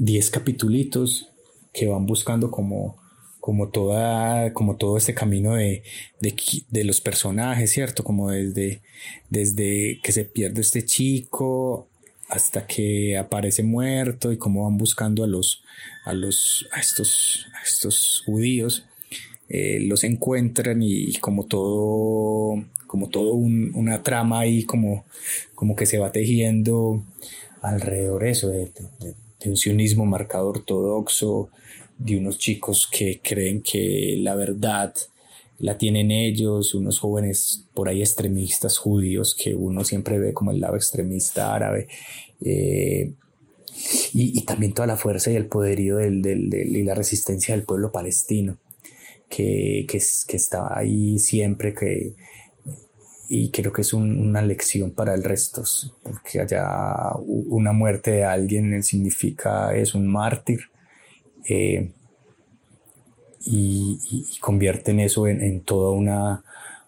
eh, capitulitos que van buscando como, como toda, como todo este camino de, de, los personajes, ¿cierto? Como desde, desde que se pierde este chico hasta que aparece muerto y cómo van buscando a los, a los, estos, estos judíos, eh, los encuentran y, como todo, como todo una trama ahí como, como que se va tejiendo alrededor eso de, de un sionismo marcado ortodoxo, de unos chicos que creen que la verdad la tienen ellos, unos jóvenes por ahí extremistas judíos que uno siempre ve como el lado extremista árabe. Eh, y, también toda la fuerza y el poderío del, y la resistencia del pueblo palestino, que, que, que está ahí siempre, que, y creo que es una lección para el resto, porque allá una muerte de alguien significa, es un mártir, eh, y, convierten eso en, toda una,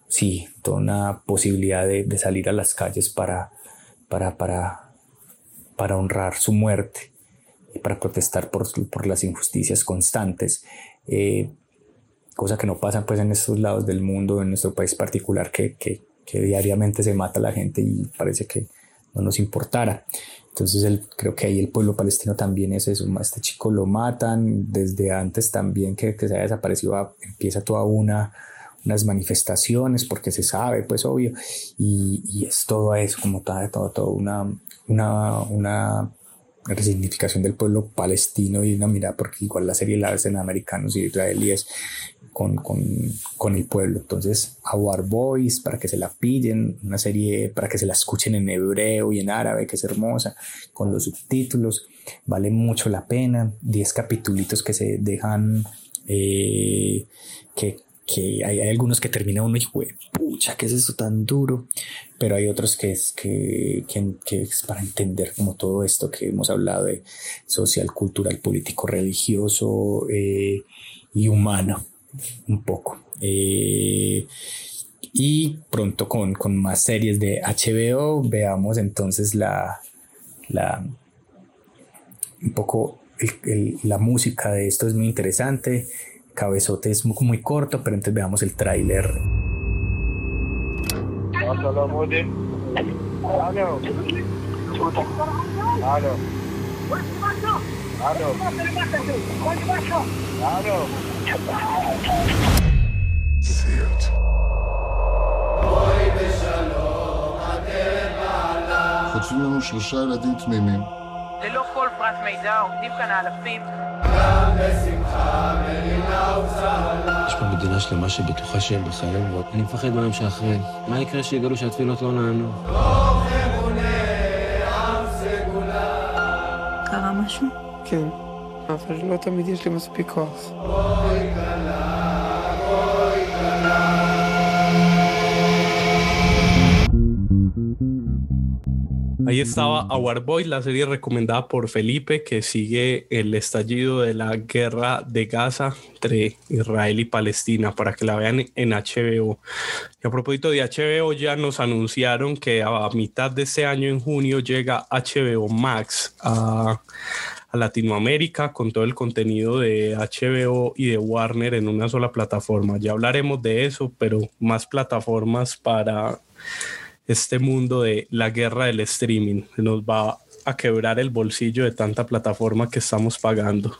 sí, toda una posibilidad de, salir a las calles para, para, para, para honrar su muerte y para protestar por, por las injusticias constantes. Eh, cosa que no pasa pues en estos lados del mundo, en nuestro país particular, que, que, que diariamente se mata la gente y parece que no nos importara. Entonces el, creo que ahí el pueblo palestino también es eso, este chico lo matan, desde antes también que, que se haya desaparecido empieza toda una, unas manifestaciones porque se sabe, pues obvio, y, y es todo eso, como toda, todo, todo una, una, una resignificación del pueblo palestino y una mirada, porque igual la serie la hacen americanos y israelíes, con, con, con, el pueblo. Entonces, a War Boys, para que se la pillen, una serie para que se la escuchen en hebreo y en árabe, que es hermosa, con los subtítulos, vale mucho la pena. 10 capítulos que se dejan, eh, que, que hay, algunos que termina uno y pucha, ¿qué es eso tan duro? Pero hay otros que es, que, que, es para entender como todo esto que hemos hablado de social, cultural, político, religioso eh, y humano un poco. Eh, y pronto con, más series de HBO, veamos entonces la, la un poco la música de esto es muy interesante Cabezote es muy, corto, pero entonces veamos el tráiler. חוטפים לנו שלושה ילדים תמימים. ללא כל פרט מידע עומדים כאן האלפים. יש פה מדינה שלמה שבטוחה שהם בחיים, אני מפחד מהיום שאחרי. מה יקרה שיגלו שהתפילות לא נענו? קרה משהו? כן. אבל לא תמיד יש לי מספיק כוח. Ahí estaba Our Boy, la serie recomendada por Felipe, que sigue el estallido de la guerra de Gaza entre Israel y Palestina, para que la vean en HBO. Y a propósito de HBO, ya nos anunciaron que a mitad de este año, en junio, llega HBO Max a, a Latinoamérica con todo el contenido de HBO y de Warner en una sola plataforma. Ya hablaremos de eso, pero más plataformas para este mundo de la guerra del streaming. Nos va a quebrar el bolsillo de tanta plataforma que estamos pagando.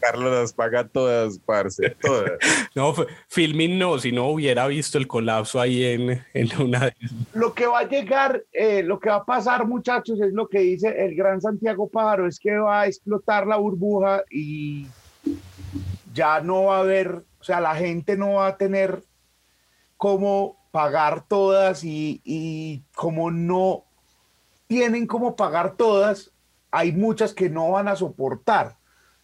Carlos las paga todas, parce, todas. no, filming no, si no hubiera visto el colapso ahí en, en una... Lo que va a llegar, eh, lo que va a pasar, muchachos, es lo que dice el gran Santiago Pájaro, es que va a explotar la burbuja y ya no va a haber, o sea, la gente no va a tener cómo pagar todas y, y como no tienen cómo pagar todas, hay muchas que no van a soportar.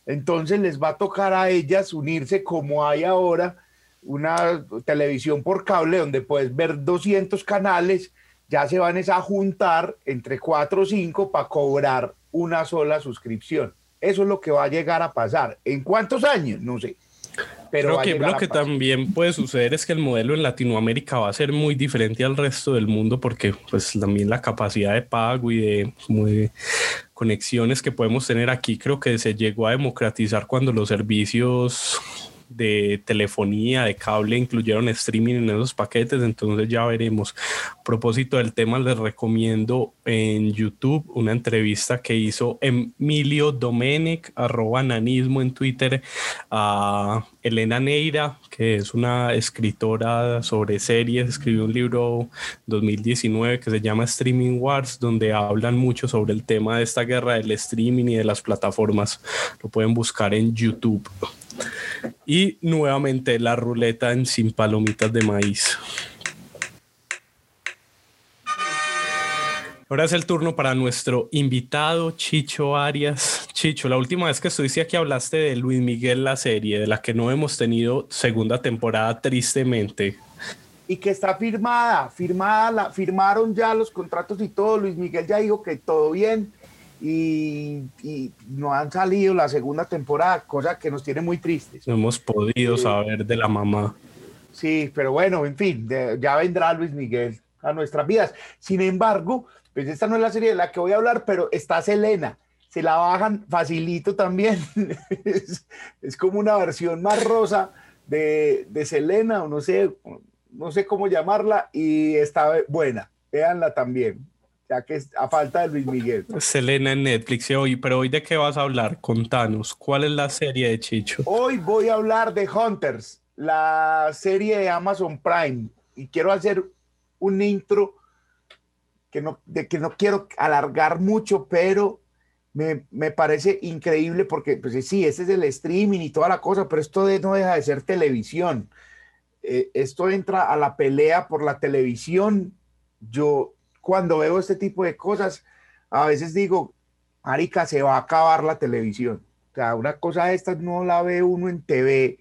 Entonces les va a tocar a ellas unirse como hay ahora una televisión por cable donde puedes ver 200 canales, ya se van a juntar entre 4 o 5 para cobrar una sola suscripción. Eso es lo que va a llegar a pasar. ¿En cuántos años? No sé. Pero Creo que lo que también puede suceder es que el modelo en Latinoamérica va a ser muy diferente al resto del mundo porque pues también la capacidad de pago y de, conexiones que podemos tener aquí creo que se llegó a democratizar cuando los servicios de telefonía, de cable, incluyeron streaming en esos paquetes, entonces ya veremos. A propósito del tema, les recomiendo en YouTube una entrevista que hizo Emilio Domenech, arroba nanismo en Twitter, a Elena Neira, que es una escritora sobre series, escribió un libro 2019 que se llama Streaming Wars, donde hablan mucho sobre el tema de esta guerra del streaming y de las plataformas. Lo pueden buscar en YouTube. Y nuevamente la ruleta en sin palomitas de maíz. Ahora es el turno para nuestro invitado Chicho Arias. Chicho, la última vez que estuviste aquí hablaste de Luis Miguel, la serie, de la que no hemos tenido segunda temporada, tristemente. Y que está firmada, firmada, la, firmaron ya los contratos y todo. Luis Miguel ya dijo que todo bien y, no han salido la segunda temporada, cosa que nos tiene muy tristes. No hemos podido saber de la mamá. Sí, pero bueno, en fin, ya vendrá Luis Miguel a nuestras vidas. Sin embargo, pues esta no es la serie de la que voy a hablar, pero está Selena. Se la bajan facilito también. es, como una versión más rosa de, de Selena, o no sé, no sé cómo llamarla, y está buena. Véanla también ya que a falta de Luis Miguel. Selena en Netflix, hoy, pero hoy de qué vas a hablar? Contanos, ¿cuál es la serie de Chicho? Hoy voy a hablar de Hunters, la serie de Amazon Prime, y quiero hacer un intro que no, de que no quiero alargar mucho, pero me, me, parece increíble porque, pues sí, ese es el streaming y toda la cosa, pero esto no deja de ser televisión. Eh, esto entra a la pelea por la televisión. Yo, cuando veo este tipo de cosas, a veces digo, Marica, se va a acabar la televisión. O sea, una cosa de estas no la ve uno en TV.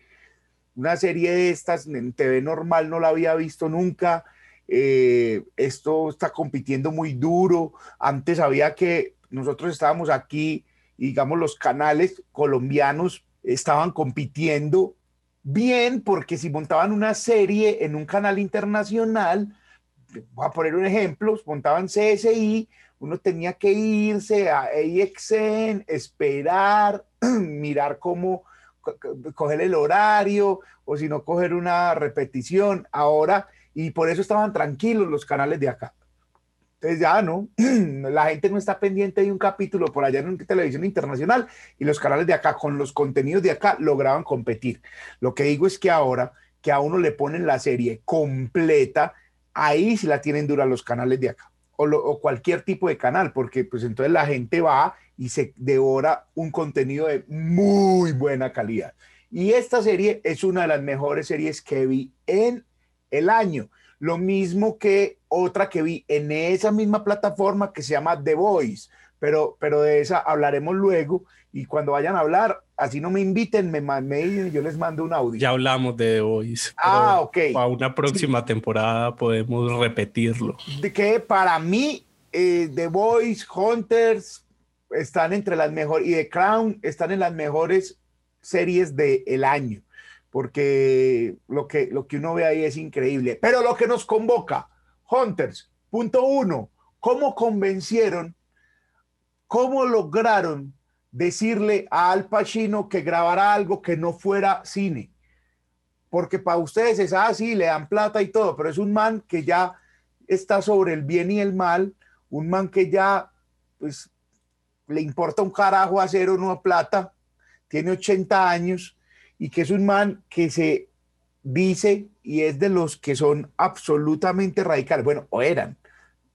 Una serie de estas en TV normal no la había visto nunca. Eh, esto está compitiendo muy duro. Antes había que nosotros estábamos aquí y digamos los canales colombianos estaban compitiendo bien porque si montaban una serie en un canal internacional, voy a poner un ejemplo, montaban CSI, uno tenía que irse a AXN, esperar, mirar cómo coger el horario o si no coger una repetición. Ahora, y por eso estaban tranquilos los canales de acá. Entonces ya no, la gente no está pendiente de un capítulo por allá en televisión internacional y los canales de acá con los contenidos de acá lograban competir. Lo que digo es que ahora que a uno le ponen la serie completa, ahí sí la tienen dura los canales de acá o, cualquier tipo de canal, porque pues entonces la gente va y se devora un contenido de muy buena calidad. Y esta serie es una de las mejores series que vi en el año. Lo mismo que otra que vi en esa misma plataforma que se llama The Voice, pero, pero de esa hablaremos luego y cuando vayan a hablar, así no me inviten, me, me yo les mando un audio. Ya hablamos de The Voice. Ah, ok. A una próxima temporada podemos repetirlo. De que para mí, eh, The Voice, Hunters están entre las mejores, y The Crown están en las mejores series del año, porque lo que, lo que uno ve ahí es increíble. Pero lo que nos convoca, Hunters, punto uno, ¿cómo convencieron, cómo lograron decirle a Al Pacino que grabara algo que no fuera cine. Porque para ustedes es así, le dan plata y todo, pero es un man que ya está sobre el bien y el mal, un man que ya, pues, le importa un carajo hacer o no plata, tiene 80 años y que es un man que se dice y es de los que son absolutamente radicales, bueno, o eran,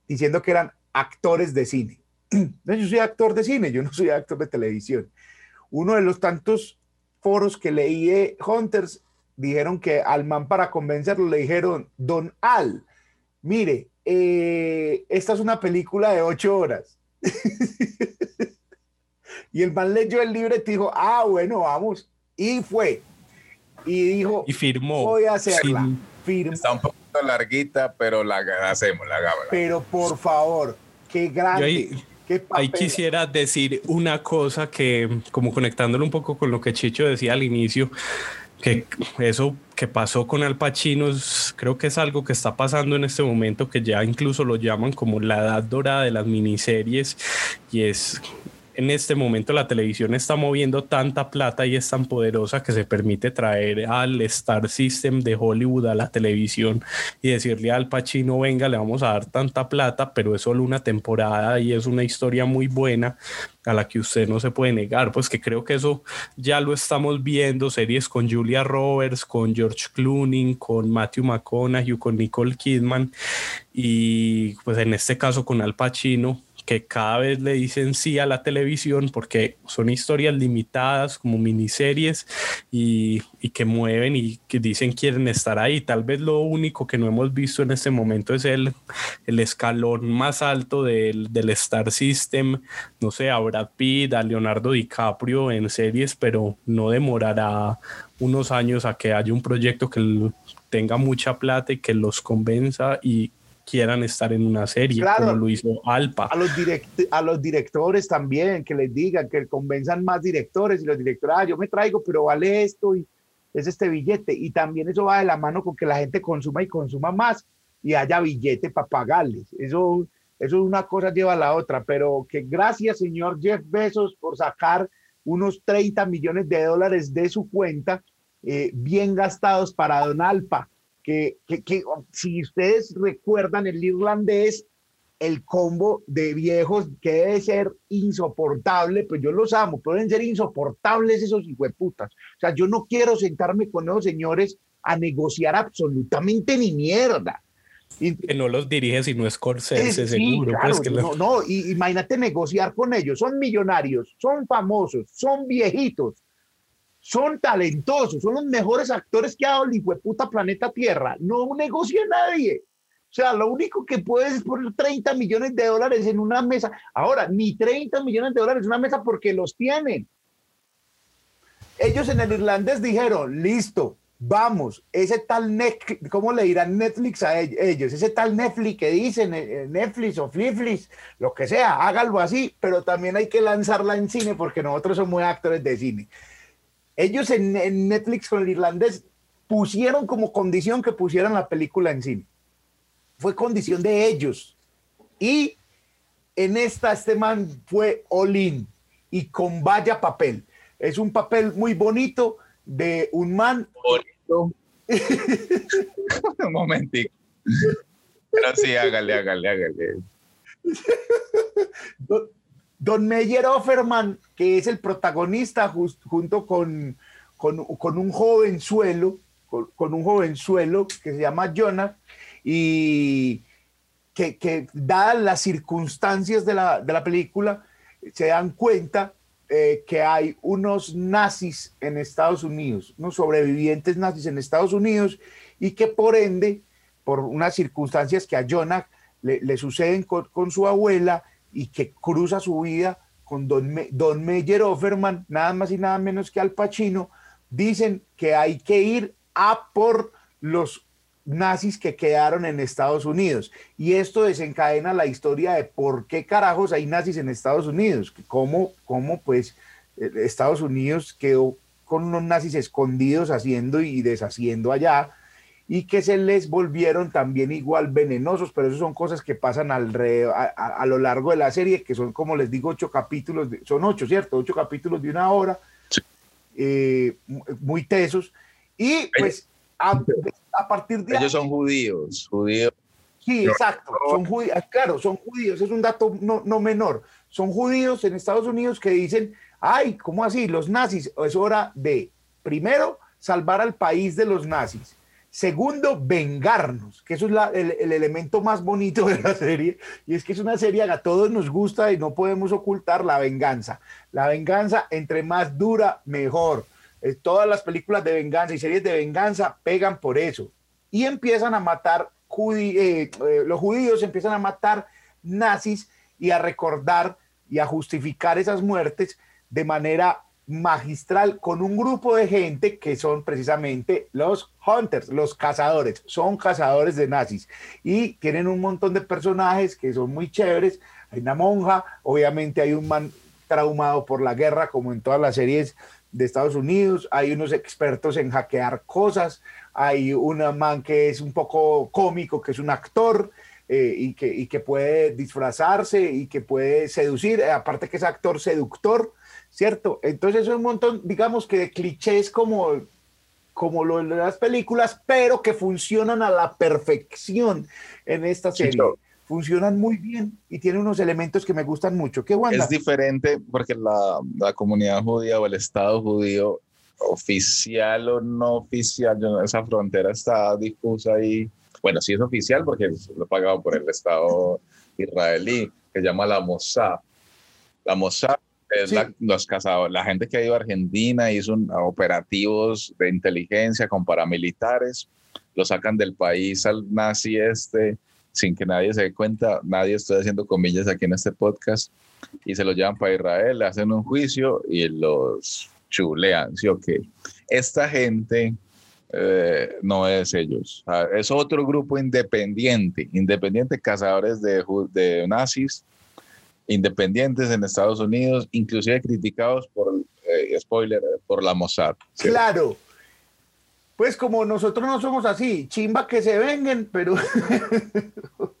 diciendo que eran actores de cine. yo soy actor de cine, yo no soy actor de televisión. Uno de los tantos foros que leí de Hunters dijeron que al man para convencerlo le dijeron, don Al, mire, eh, esta es una película de ocho horas. y el man leyó el libro y dijo, ah, bueno, vamos. Y fue. Y dijo, y firmó. Voy a hacerla. Está un poquito larguita, pero la hacemos, la hagamos. Pero por favor, qué grande. Ahí quisiera decir una cosa que, como conectándolo un poco con lo que Chicho decía al inicio, que eso que pasó con Al Pacino creo que es algo que está pasando en este momento, que ya incluso lo llaman como la edad dorada de las miniseries, y es en este momento la televisión está moviendo tanta plata y es tan poderosa que se permite traer al Star System de Hollywood a la televisión y decirle al Pacino, venga, le vamos a dar tanta plata, pero es solo una temporada y es una historia muy buena a la que usted no se puede negar, pues que creo que eso ya lo estamos viendo, series con Julia Roberts, con George Clooney, con Matthew McConaughey, con Nicole Kidman y pues en este caso con Al Pacino, que cada vez le dicen sí a la televisión porque son historias limitadas como miniseries y, y, que mueven y que dicen quieren estar ahí. Tal vez lo único que no hemos visto en este momento es el, el escalón más alto del, del Star System, no sé, a Brad Pitt, a Leonardo DiCaprio en series, pero no demorará unos años a que haya un proyecto que tenga mucha plata y que los convenza y quieran estar en una serie, como lo hizo Alpa. A los, a los directores también, que les digan, que convenzan más directores y los directores, ah, yo me traigo, pero vale esto y es este billete. Y también eso va de la mano con que la gente consuma y consuma más y haya billete para pagarles. Eso, eso es una cosa lleva a la otra, pero que gracias, señor Jeff Bezos, por sacar unos 30 millones de dólares de su cuenta eh, bien gastados para Don Alpa que, que, si ustedes recuerdan el irlandés, el combo de viejos que debe ser insoportable, pues yo los amo, pueden ser insoportables esos hijueputas. O sea, yo no quiero sentarme con esos señores a negociar absolutamente ni mierda. Y, que no los dirige si no es Scorsese, seguro. pues que no, no, y, imagínate negociar con ellos. Son millonarios, son famosos, son viejitos, son talentosos, son los mejores actores que ha dado el puta planeta Tierra. No negocia nadie. O sea, lo único que puedes es poner 30 millones de dólares en una mesa. Ahora, ni 30 millones de dólares en una mesa porque los tienen. Ellos en el irlandés dijeron, listo, vamos, ese tal Netflix, ¿cómo le dirán Netflix a ellos? Ese tal Netflix que dicen, eh, Netflix o Fliflix, lo que sea, hágalo así, pero también hay que lanzarla en cine porque nosotros somos actores de cine. Ellos en, Netflix con el irlandés pusieron como condición que pusieran la película en cine. Fue condición de ellos. Y en esta, este man fue all in y con vaya papel. Es un papel muy bonito de un man. Bonito. un momentico. Pero sí, hágale, hágale, hágale. Don Meyer Offerman, que es el protagonista junto con, con, un jovenzuelo, con, con, un jovenzuelo que se llama Jonah, y que, que dadas las circunstancias de la, de la, película, se dan cuenta eh, que hay unos nazis en Estados Unidos, unos sobrevivientes nazis en Estados Unidos, y que por ende, por unas circunstancias que a Jonah le, suceden con su abuela, y que cruza su vida con Don, Don Meyer Offerman, nada más y nada menos que Al Pacino, dicen que hay que ir a por los nazis que quedaron en Estados Unidos. Y esto desencadena la historia de por qué carajos hay nazis en Estados Unidos, cómo, cómo pues eh, Estados Unidos quedó con unos nazis escondidos haciendo y deshaciendo allá, y que se les volvieron también igual venenosos, pero eso son cosas que pasan alrededor, a, lo largo de la serie, que son, como les digo, ocho capítulos, son ocho, ¿cierto? Ocho capítulos de una hora, eh, muy tesos, y pues a, partir de... Ellos son judíos, judíos. Sí, exacto, son judíos, ah, claro, son judíos, es un dato no, no menor, son judíos en Estados Unidos que dicen, ay, ¿cómo así? Los nazis, es hora de, primero, salvar al país de los nazis Segundo, vengarnos, que eso es el, elemento más bonito de la serie, y es que es una serie que a todos nos gusta y no podemos ocultar la venganza. La venganza, entre más dura, mejor. Eh, todas las películas de venganza y series de venganza pegan por eso. Y empiezan a matar, eh, eh, los judíos empiezan a matar nazis y a recordar y a justificar esas muertes de manera magistral con un grupo de gente que son precisamente los hunters, los cazadores, son cazadores de nazis y tienen un montón de personajes que son muy chéveres. Hay una monja, obviamente hay un man traumado por la guerra como en todas las series de Estados Unidos, hay unos expertos en hackear cosas, hay un man que es un poco cómico, que es un actor, eh, y, que, y que puede disfrazarse y que puede seducir, aparte que es actor seductor, ¿cierto? Entonces es un montón, digamos que de clichés como, como lo de las películas, pero que funcionan a la perfección en esta serie. Funcionan muy bien y tienen unos elementos que me gustan mucho. ¿Qué Wanda? Es diferente porque la, la comunidad judía o el Estado judío, oficial o no oficial, esa frontera está difusa ahí. Bueno, sí es oficial porque lo pagado por el Estado israelí, que se llama la Mossad. La Mossad es la, los cazadores, la gente que ha ido a Argentina hizo un- operativos de inteligencia con paramilitares, lo sacan del país al nazi este sin que nadie se dé cuenta, nadie estoy haciendo comillas aquí en este podcast, y se los llevan para Israel, le hacen un juicio y los chulean, ¿sí o qué? Esta gente eh, no es ellos, sea, es otro grupo independiente, independiente, cazadores de, de nazis, independientes en Estados Unidos, inclusive criticados por, eh, spoiler, por la Mossad. ¿sí? Claro. Pues como nosotros no somos así, chimba que se vengan, pero... o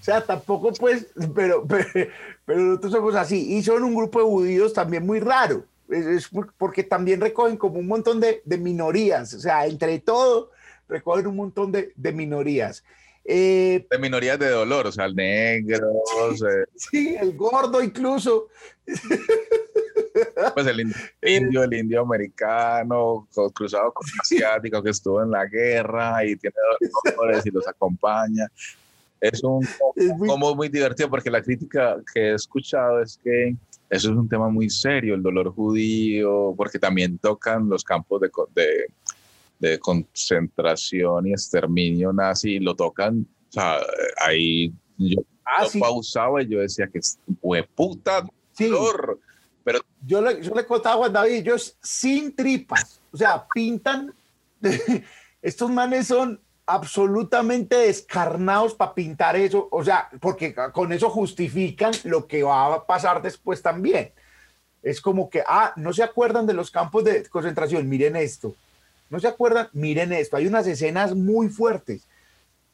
sea, tampoco pues, pero, pero, pero nosotros somos así. Y son un grupo de judíos también muy raro. Es, es por- porque también recogen como un montón de, de minorías. O sea, entre todo, recogen un montón de, de minorías. Eh, De minorías de dolor, o sea, negros, eh, sí, el gordo incluso. pues el in- indio, el indio americano, cruzado con asiático que estuvo en la guerra y tiene dos colores y los acompaña. Es un como muy divertido porque la crítica que he escuchado es que eso es un tema muy serio, el dolor judío, porque también tocan los campos de, de concentración y exterminio nazi, y lo tocan, o sea, ahí yo lo pausaba y yo decía que es puta dolor. Pero yo le, yo le contaba a Juan David, ellos sin tripas, o sea, pintan, estos manes son absolutamente descarnados para pintar eso, o sea, porque con eso justifican lo que va a pasar después también. Es como que, ah, no se acuerdan de los campos de concentración, miren esto. No se acuerdan, miren esto. Hay unas escenas muy fuertes,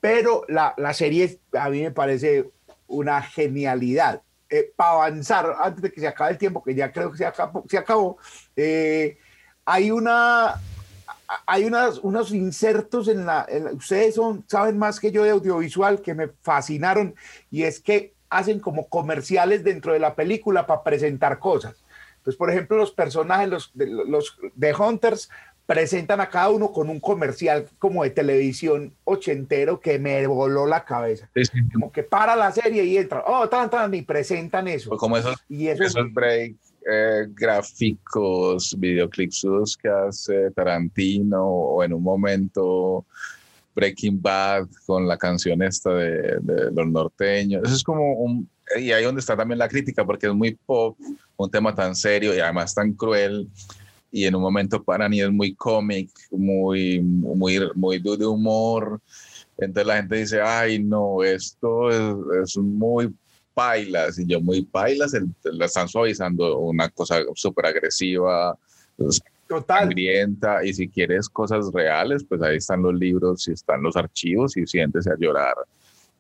pero la, la serie a mí me parece una genialidad. Eh, para avanzar, antes de que se acabe el tiempo, que ya creo que se acabó, eh, hay una hay unas, unos insertos en la, en la- ustedes son, saben más que yo de audiovisual que me fascinaron y es que hacen como comerciales dentro de la película para presentar cosas. Entonces, por ejemplo, los personajes de, los de Hunters presentan a cada uno con un comercial como de televisión ochentero que me voló la cabeza. Como que para la serie y entra, oh, tan, tan, y presentan eso. Pues como esos, Y eso- esos break eh, gráficos, videoclips que hace Tarantino o en un momento Breaking Bad con la canción esta de, de los norteños. Eso es como un... Y ahí donde está también la crítica, porque es muy pop, un tema tan serio y además tan cruel. Y en un momento para mí es muy cómic, muy, muy, muy de humor. Entonces la gente dice, ay, no, esto es, es muy pailas. Y yo, muy pailas, la están suavizando una cosa súper agresiva, sangrienta. Y si quieres cosas reales, pues ahí están los libros y están los archivos y siéntese a llorar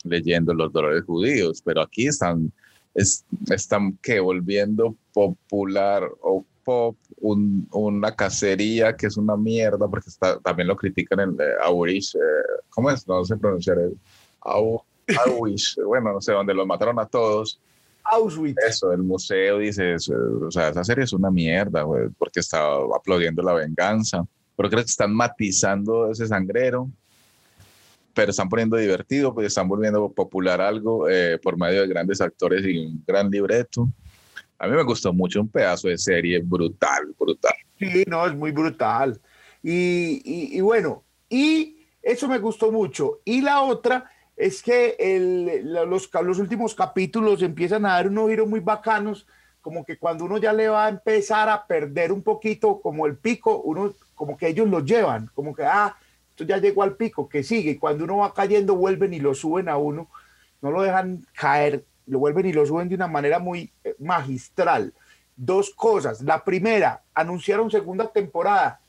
leyendo los dolores judíos. Pero aquí están, es- están que volviendo popular o pop un- una cacería que es una mierda, porque está, también lo critican en eh, Auschwitz, eh, ¿cómo es? No sé pronunciar el Au- Auschwitz, bueno, no sé, donde los mataron a todos. Auschwitz. Eso, el museo dice, eso, o sea, esa serie es una mierda, güey, porque está aplaudiendo la venganza. Pero creo que están matizando ese sangrero, pero están poniendo divertido, pues están volviendo popular algo eh, por medio de grandes actores y un gran libreto. A mí me gustó mucho, un pedazo de serie brutal, brutal. Sí, no, es muy brutal. Y, bueno, y eso me gustó mucho. Y la otra es que el- los, los últimos capítulos empiezan a dar unos giros muy bacanos, como que cuando uno ya le va a empezar a perder un poquito como el pico, uno como que ellos lo llevan, como que, ah, esto ya llegó al pico, que sigue. Y cuando uno va cayendo, vuelven y lo suben a uno, no lo dejan caer, lo vuelven y lo suben de una manera muy eh, magistral. Dos cosas. La primera, anunciaron segunda temporada.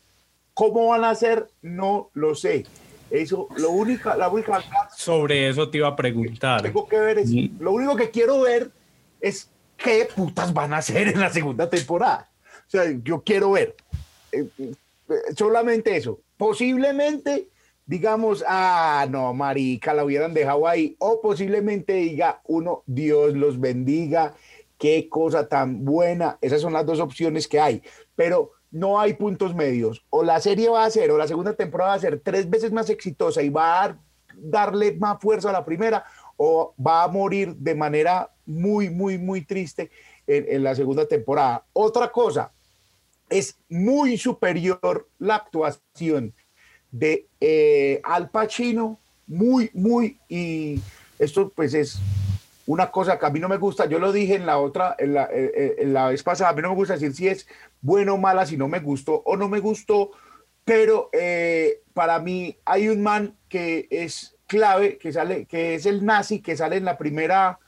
¿Cómo van a hacer? No lo sé. Eso, lo única, la única Sobre eso te iba a preguntar. tengo que ver es, lo único que quiero ver es qué putas van a hacer en la segunda temporada. O sea, yo quiero ver eh, eh, solamente eso. Posiblemente digamos, ah, no, marica, la hubieran dejado ahí. O posiblemente diga uno, Dios los bendiga, qué cosa tan buena. Esas son las dos opciones que hay. Pero no hay puntos medios. O la serie va a ser, o la segunda temporada va a ser tres veces más exitosa y va a darle más fuerza a la primera, o va a morir de manera muy, muy, muy triste en, la segunda temporada. Otra cosa, es muy superior la actuación de eh, Al Pacino, muy, muy, y esto pues es una cosa que a mí no me gusta, yo lo dije en la otra, en la, eh, eh, la vez pasada, a mí no me gusta decir si es bueno o mala, si no me gustó o no me gustó, pero para mí hay un man que es clave, que sale, que es el nazi, que sale en la primera,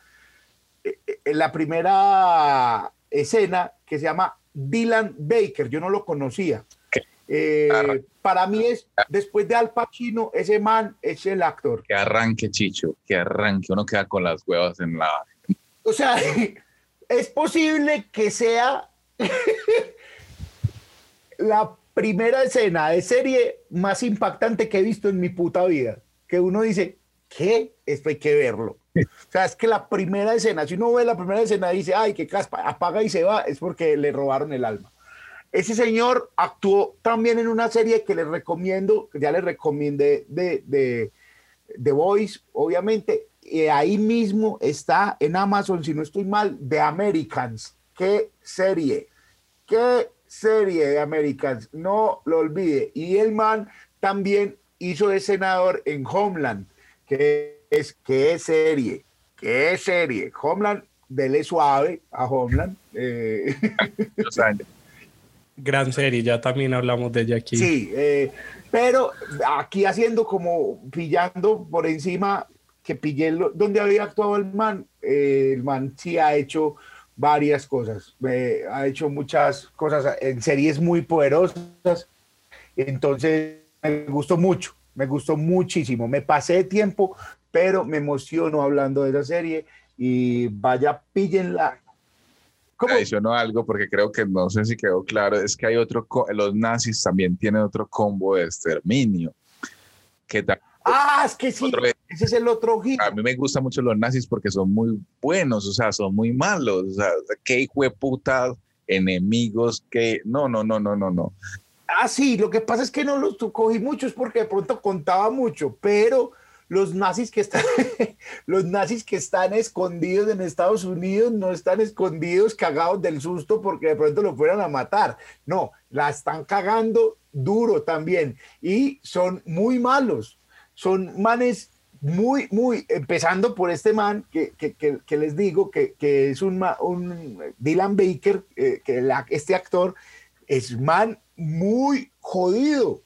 en la primera escena, que se llama Dylan Baker, yo no lo conocía. Eh, para mí es, después de Al Pacino, ese man es el actor. Que arranque, Chicho, que arranque. Uno queda con las huevas en la... O sea, es posible que sea la primera escena de serie más impactante que he visto en mi puta vida. Que uno dice, ¿qué? Esto hay que verlo. O sea, es que la primera escena, si uno ve la primera escena y dice, ay, qué caspa, apaga y se va, es porque le robaron el alma. Ese señor actuó también en una serie que les recomiendo, que ya les recomendé de, de, de Voice, obviamente. Y ahí mismo está en Amazon, si no estoy mal, The Americans. ¿Qué serie? ¿Qué serie de Americans? No lo olvide. Y el man también hizo de senador en Homeland, que es, ¿qué serie? ¿Qué serie? Homeland, dele suave a Homeland. Eh. Gran serie, ya también hablamos de ella aquí. Sí, eh, pero aquí haciendo como pillando por encima que pillé donde había actuado el man, eh, el man sí ha hecho varias cosas, ha hecho muchas cosas en series muy poderosas, entonces me gustó mucho, me gustó muchísimo, me pasé de tiempo, pero me emociono hablando de esa serie y vaya, píllenla, Adicionó algo porque creo que no sé si quedó claro, es que hay otro, los nazis también tienen otro combo de exterminio. Que ah, es que sí, ese es el otro giro. A mí me gustan mucho los nazis porque son muy buenos, o sea, son muy malos, o sea, qué hijo de puta enemigos, que no, no, no, no, no, no. Ah, sí, lo que pasa es que no los cogí muchos porque de pronto contaba mucho, pero los nazis que están, los nazis que están escondidos en Estados Unidos no están escondidos cagados del susto porque de pronto lo fueran a matar. No, la están cagando duro también y son muy malos. Son manes muy, muy, empezando por este man que, que, les digo que, es un, un, Dylan Baker, eh, que este actor es man muy jodido,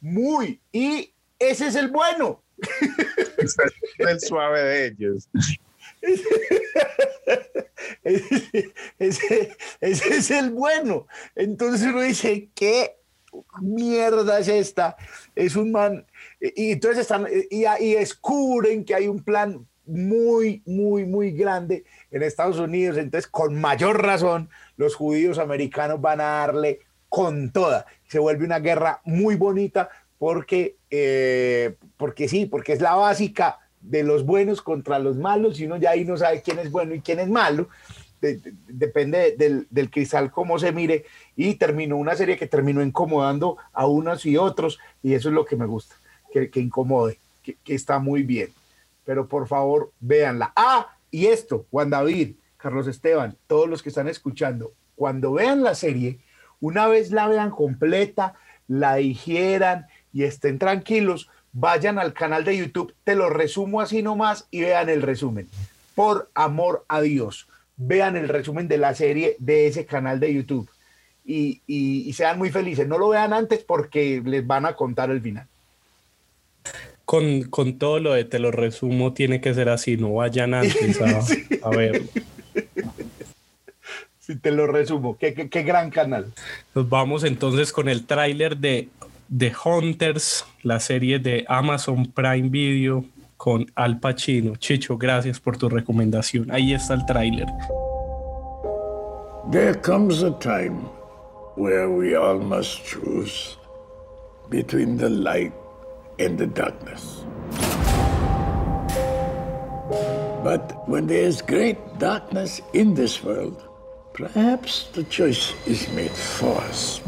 muy, y ese es el bueno el suave de ellos. Ese, es el bueno. Entonces uno dice, ¿qué mierda es esta? Es un man. Y entonces están, y, y descubren que hay un plan muy, muy, muy grande en Estados Unidos. Entonces, con mayor razón, los judíos americanos van a darle con toda. Se vuelve una guerra muy bonita porque, eh, porque sí, porque es la básica de los buenos contra los malos, y uno ya ahí no sabe quién es bueno y quién es malo, depende del, del, cristal cómo se mire, y terminó una serie que terminó incomodando a unos y otros, y eso es lo que me gusta, que, que incomode, que, que, está muy bien. Pero por favor, véanla. Ah, y esto, Juan David, Carlos Esteban, todos los que están escuchando, cuando vean la serie, una vez la vean completa, la digieran y estén tranquilos, vayan al canal de YouTube, te lo resumo así nomás y vean el resumen. Por amor a Dios, vean el resumen de la serie de ese canal de YouTube y, sean muy felices. No lo vean antes porque les van a contar el final. Con, todo lo de te lo resumo, tiene que ser así, no vayan antes a, ver. Si te lo resumo, qué, qué, qué gran canal. Nos vamos entonces con el tráiler de The Hunters, la serie de Amazon Prime Video con Al Pacino. Chicho, gracias por tu recomendación. Ahí está el tráiler. There comes a time where we all must choose between the light and the darkness. But when there is great darkness in this world, perhaps the choice is made for us.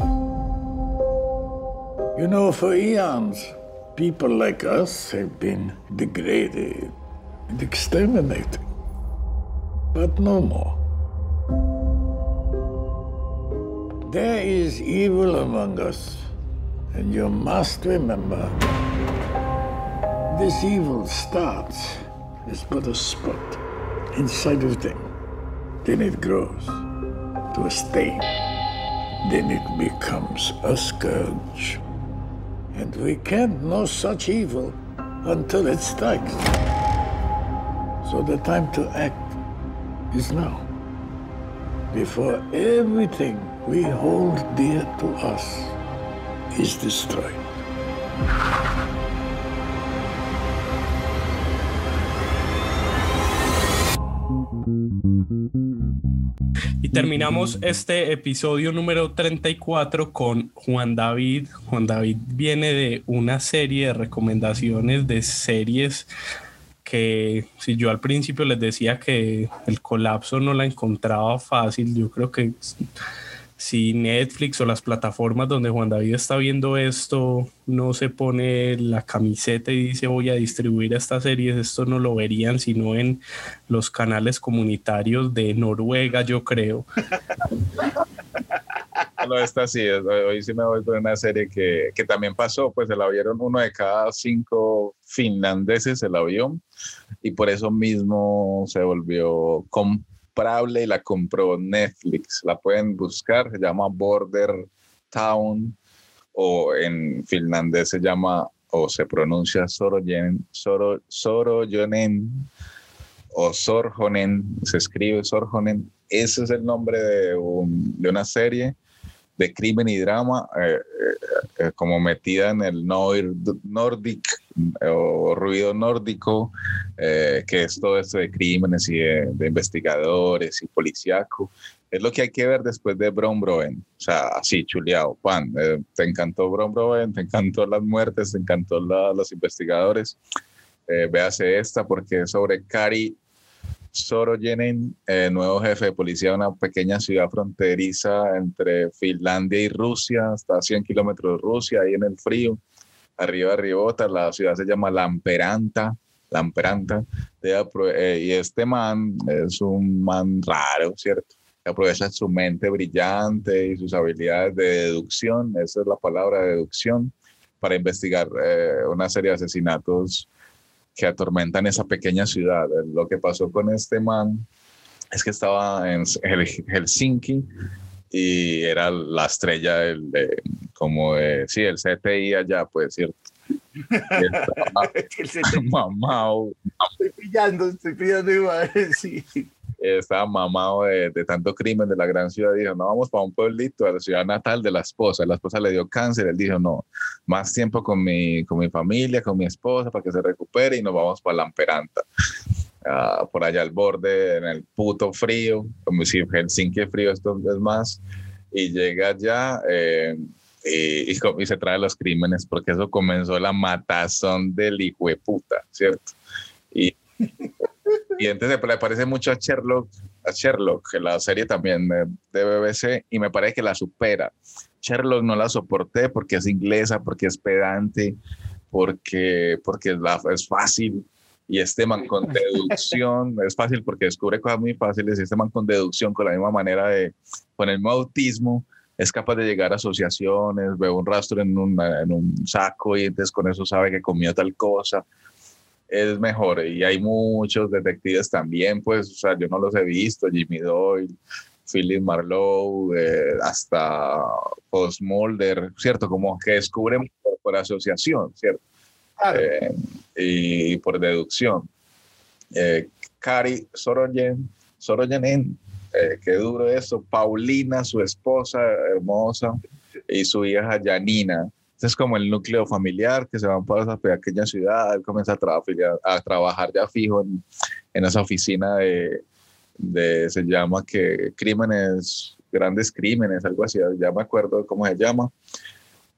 You know, for eons, people like us have been degraded and exterminated. But no more. There is evil among us, and you must remember this evil starts as but a spot inside of them. Then it grows to a stain. Then it becomes a scourge. And we can't know such evil until it strikes. So the time to act is now. Before everything we hold dear to us is destroyed. Y terminamos este episodio número 34 con Juan David. Juan David viene de una serie de recomendaciones de series que si yo al principio les decía que el colapso no la encontraba fácil, yo creo que si Netflix o las plataformas donde Juan David está viendo esto no se pone la camiseta y dice voy a distribuir estas series, esto no lo verían sino en los canales comunitarios de Noruega, yo creo. No, está sí, hoy sí me voy con una serie que, que también pasó, pues se la vieron uno de cada cinco finlandeses el avión y por eso mismo se volvió comprable y la compró Netflix. La pueden buscar, se llama Border Town o en finlandés se llama o se pronuncia Sorojen, Soro, Sorojonen o Sorjonen, se escribe Sorjonen. Ese es el nombre de una serie de crimen y drama, eh, eh, como metida en el Nordic o ruido nórdico, eh, que es todo esto de crímenes y de, investigadores y policíaco. Es lo que hay que ver después de Bron Broen. O sea, así, chuleado, Juan. te encantó Bron Broen, te encantó las muertes, te encantó los investigadores. véase esta porque es sobre Cari Sorojen, eh, nuevo jefe de policía de una pequeña ciudad fronteriza entre Finlandia y Rusia, está a 100 kilómetros de Rusia, ahí en el frío, arriba de Ribota, la ciudad se llama Lamperanta, Lamperanta, eh, y este man es un man raro, ¿cierto? Aprovecha su mente brillante y sus habilidades de deducción, esa es la palabra deducción, para investigar eh, una serie de asesinatos que atormentan esa pequeña ciudad. Lo que pasó con este man es que estaba en Helsinki y era la estrella del, de, como de, sí, el CTI allá, pues, ¿cierto? mamado. Estoy pillando, estoy pillando igual, sí estaba mamado de, tanto crimen de la gran ciudad, dijo, no, vamos para un pueblito, a la ciudad natal de la esposa. La esposa le dio cáncer, él dijo, no, más tiempo con mi, con mi familia, con mi esposa, para que se recupere y nos vamos para Lamperanta. Uh, por allá al borde, en el puto frío, como si Helsinki frío, esto es más, y llega allá eh, y, y, se trae los crímenes, porque eso comenzó la matazón del hijo de puta, ¿cierto? Y y entonces le parece mucho a Sherlock, a Sherlock, la serie también de BBC, y me parece que la supera. Sherlock no la soporté porque es inglesa, porque es pedante, porque, porque es fácil. Y este man con deducción, es fácil porque descubre cosas muy fáciles. Y este man con deducción, con la misma manera de, con el mismo autismo, es capaz de llegar a asociaciones, ve un rastro en un, en un saco y entonces con eso sabe que comió tal cosa es mejor. Y hay muchos detectives también, pues, o sea, yo no los he visto, Jimmy Doyle, Philip Marlowe, eh, hasta Post Mulder, ¿cierto? Como que descubren por, asociación, ¿cierto? Eh, y por deducción. Eh, Cari Soroyen, Soroyen, qué duro eso, Paulina, su esposa hermosa, y su hija Janina, Este es como el núcleo familiar que se van para esa pequeña ciudad, él comienza a, trabajar, a trabajar ya fijo en, en esa oficina de, de, se llama que crímenes, grandes crímenes, algo así, ya me acuerdo cómo se llama.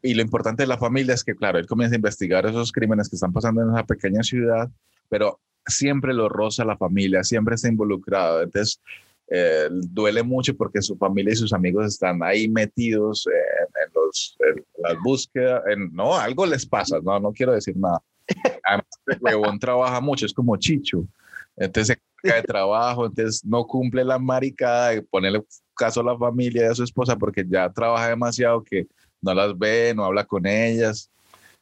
Y lo importante de la familia es que, claro, él comienza a investigar esos crímenes que están pasando en esa pequeña ciudad, pero siempre lo roza la familia, siempre está involucrado. Entonces, eh, duele mucho porque su familia y sus amigos están ahí metidos en, los, en las búsquedas. En, no, algo les pasa, no, no quiero decir nada. Además, huevón trabaja mucho, es como Chicho. Entonces se de trabajo, entonces no cumple la maricada de ponerle caso a la familia y a su esposa porque ya trabaja demasiado que no las ve, no habla con ellas.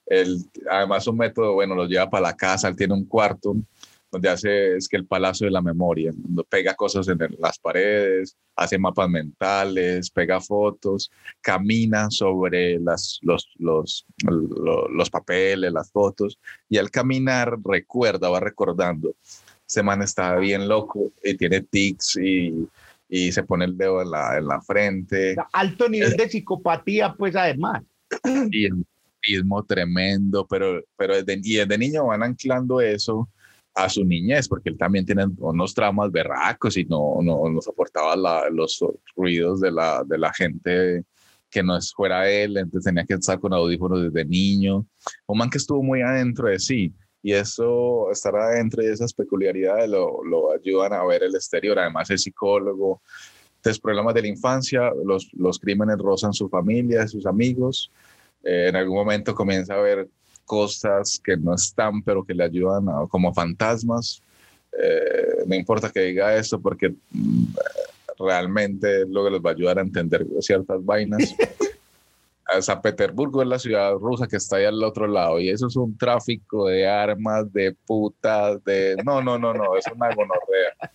Él, además, un método, bueno, los lleva para la casa, él tiene un cuarto donde hace es que el palacio de la memoria, pega cosas en las paredes, hace mapas mentales, pega fotos, camina sobre las, los, los, los, papeles, las fotos, y al caminar recuerda, va recordando, ese man está bien loco y tiene tics y, y se pone el dedo en la, en la frente. Alto nivel de psicopatía, pues además. Y el tremendo, pero, pero desde, y desde niño van anclando eso a su niñez, porque él también tiene unos traumas berracos y no, no, no soportaba los ruidos de la, de la gente que no es fuera él, entonces tenía que estar con audífonos desde niño. Un man que estuvo muy adentro de sí, y eso, estar adentro de esas peculiaridades lo, lo ayudan a ver el exterior. Además, es psicólogo. Entonces, problemas de la infancia, los, los crímenes rozan su familia, sus amigos. Eh, en algún momento comienza a ver cosas que no están, pero que le ayudan como fantasmas. Eh, no importa que diga esto porque mm, realmente es lo que les va a ayudar a entender ciertas vainas. San Petersburgo es la ciudad rusa que está ahí al otro lado y eso es un tráfico de armas, de putas, de... No, no, no, no, es una gonorrea.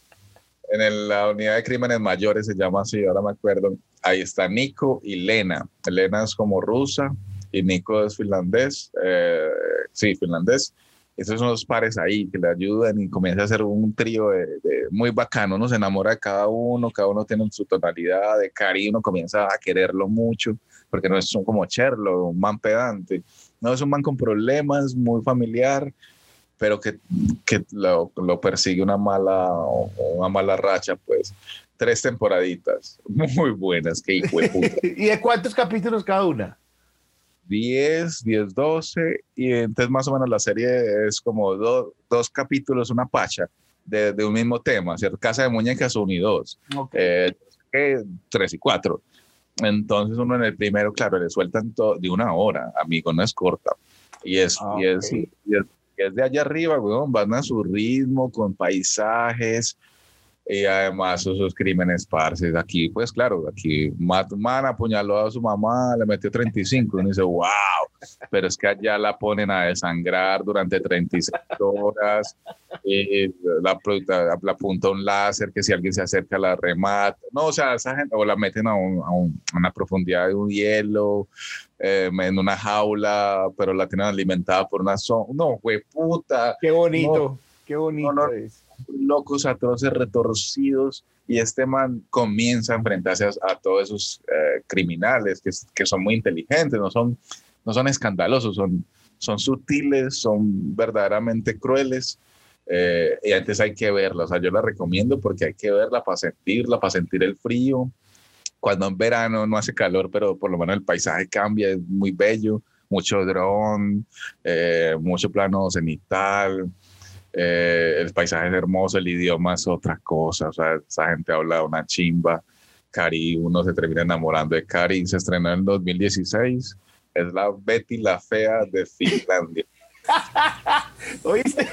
En la unidad de crímenes mayores se llama así, ahora me acuerdo. Ahí está Nico y Lena. Lena es como rusa y Nico es finlandés, eh, sí, finlandés. Esos son los pares ahí que le ayudan y comienza a hacer un trío de, muy bacano. Uno se enamora de cada uno, cada uno tiene su tonalidad de cariño, comienza a quererlo mucho, porque no es como Cherlo, un man pedante. No, es un man con problemas, muy familiar, pero que, que lo, lo, persigue una mala, una mala racha, pues. Tres temporaditas muy buenas, que hijo de puta. ¿Y de cuántos capítulos cada una? 10, 10, 12, y entonces más o menos la serie es como dos capítulos, una pacha de, de, un mismo tema, ¿cierto? Casa de Muñecas 1 y 2, okay. eh, 3 y 4. Entonces uno en el primero, claro, le sueltan todo de una hora, amigo, no es corta. Y es, ah, y es, y es, es, de allá arriba, van a su ritmo, con paisajes, y además esos crímenes parces. Aquí, pues claro, aquí man apuñaló a su mamá, le metió 35 y uno dice, wow, pero es que allá la ponen a desangrar durante 36 horas, y la, la, la apunta un láser que si alguien se acerca la remata, no, o sea, esa gente, o la meten a, un, a, una profundidad de un hielo, eh, en una jaula, pero la tienen alimentada por una zona, no, güey, puta. Qué bonito, qué bonito es locos, atroces, retorcidos, y este man comienza a enfrentarse a, todos esos eh, criminales que, que, son muy inteligentes, no son, no son escandalosos, son, son sutiles, son verdaderamente crueles. Eh, y antes hay que verla, o sea, yo la recomiendo porque hay que verla para sentirla, para sentir el frío. Cuando en verano no hace calor, pero por lo menos el paisaje cambia, es muy bello, mucho dron, eh, mucho plano cenital, eh, el paisaje es hermoso, el idioma es otra cosa, o sea, esa gente habla una chimba. Cari, uno se termina enamorando de Cari, se estrenó en 2016, es la Betty la Fea de Finlandia. ¿Oíste?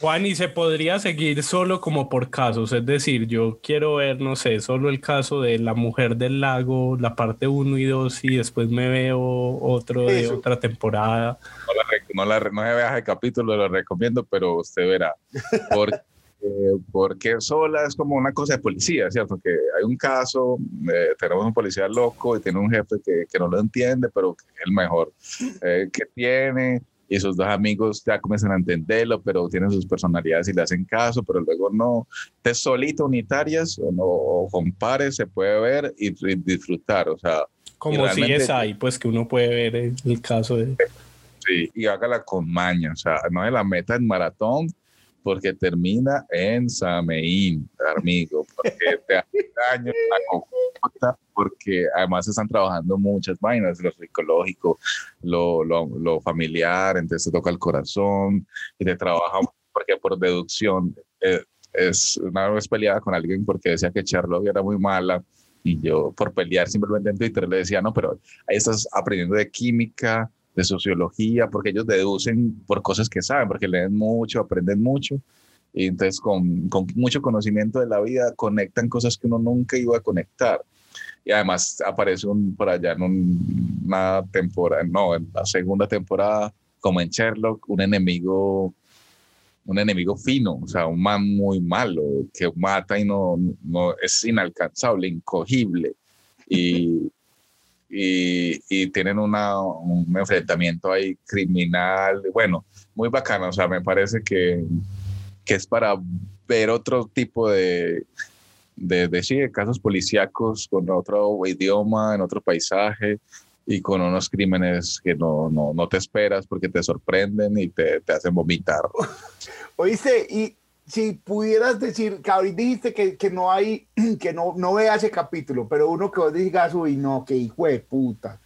Juan, y se podría seguir solo como por casos, es decir, yo quiero ver, no sé, solo el caso de la mujer del lago, la parte 1 y 2, y después me veo otro de otra temporada. No, la, no, se vea el capítulo, lo recomiendo, pero usted verá. Porque, porque sola es como una cosa de policía, ¿cierto? Que hay un caso, eh, tenemos un policía loco y tiene un jefe que, que no lo entiende, pero es el mejor eh, que tiene y sus dos amigos ya comienzan a entenderlo, pero tienen sus personalidades y le hacen caso, pero luego no. Te solito, unitarias o, no, o con pares se puede ver y, disfrutar. O sea, Como si es ahí, pues que uno puede ver el, el caso de... Sí, y hágala con maña, o sea, no es la meta en maratón porque termina en Sameín, amigo, porque te daño la porque además están trabajando muchas vainas, lo psicológico, lo, lo, lo familiar, entonces toca el corazón y te trabaja, porque por deducción, eh, es una vez peleada con alguien porque decía que Sherlock era muy mala y yo por pelear simplemente en Twitter le decía, no, pero ahí estás aprendiendo de química, de sociología, porque ellos deducen por cosas que saben, porque leen mucho, aprenden mucho, y entonces con, con mucho conocimiento de la vida conectan cosas que uno nunca iba a conectar. Y además aparece un, por allá en un- una temporada, no, en la segunda temporada, como en Sherlock, un enemigo, un enemigo fino, o sea, un man muy malo, que mata y no, no es inalcanzable, incogible. Y, y, y tienen una, un enfrentamiento ahí criminal, bueno, muy bacano, o sea, me parece que, que es para ver otro tipo de, de, de, sí, de casos policíacos con otro idioma, en otro paisaje y con unos crímenes que no, no, no te esperas porque te sorprenden y te, te hacen vomitar. Oíste, y si pudieras decir, que ahorita dijiste que, que no hay, que no, no vea ese capítulo, pero uno que vos digas, uy, no, que hijo de puta.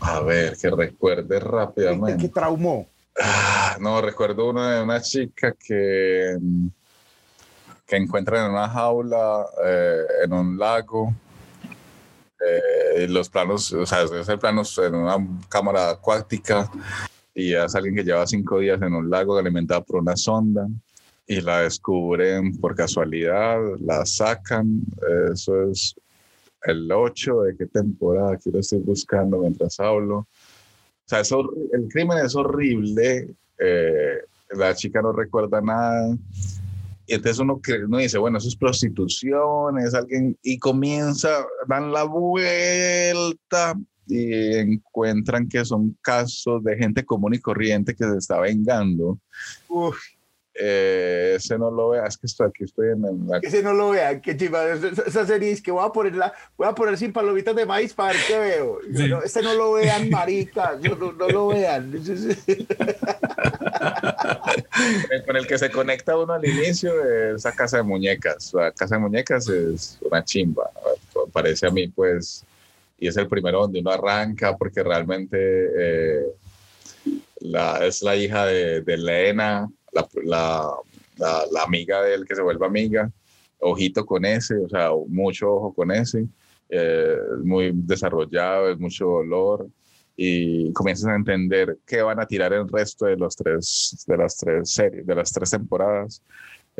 A ver, que recuerde rápidamente. Que traumó. Ah, no, recuerdo de una chica que, que encuentran en una jaula, eh, en un lago. Eh, los planos, o sea, es el plano en una cámara acuática y es alguien que lleva cinco días en un lago alimentado por una sonda y la descubren por casualidad, la sacan. Eso es el 8 de qué temporada, aquí lo estoy buscando mientras hablo. Sea, es el crimen es horrible, eh, la chica no recuerda nada. Y entonces uno, uno dice, bueno, eso es prostitución, es alguien, y comienza, dan la vuelta y encuentran que son casos de gente común y corriente que se está vengando. Uf, Eh, ese no lo vea, es que estoy aquí, estoy en el... ese no lo vean, qué chiva. Esa, serie es que voy a ponerla, voy a poner sin palomitas de maíz para ver qué veo. Yo, no, este no lo vean, marica, yo no, no lo vean. con el que se conecta uno al inicio es esa casa de muñecas. La casa de muñecas es una chimba, parece a mí, pues, y es el primero donde uno arranca porque realmente eh, la, es la hija de, de Lena, la, la, la, la amiga de él que se vuelve amiga. Ojito con ese, o sea, mucho ojo con ese. eh, muy desarrollado, es mucho dolor y comienzas a entender qué van a tirar el resto de los tres de las tres series de las tres temporadas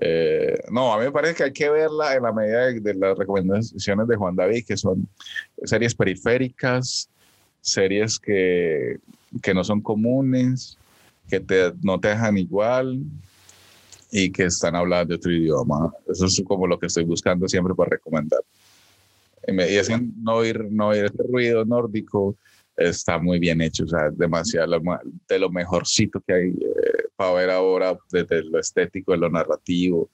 Eh, no a mí me parece que hay que verla en la medida de, de las recomendaciones de Juan David que son series periféricas series que, que no son comunes que te, no te dejan igual y que están hablando de otro idioma eso es como lo que estoy buscando siempre para recomendar y, me, y no oír no oír este ruido nórdico está muy bien hecho, o sea, demasiado de lo mejorcito que hay eh, para ver ahora desde lo estético, de lo narrativo,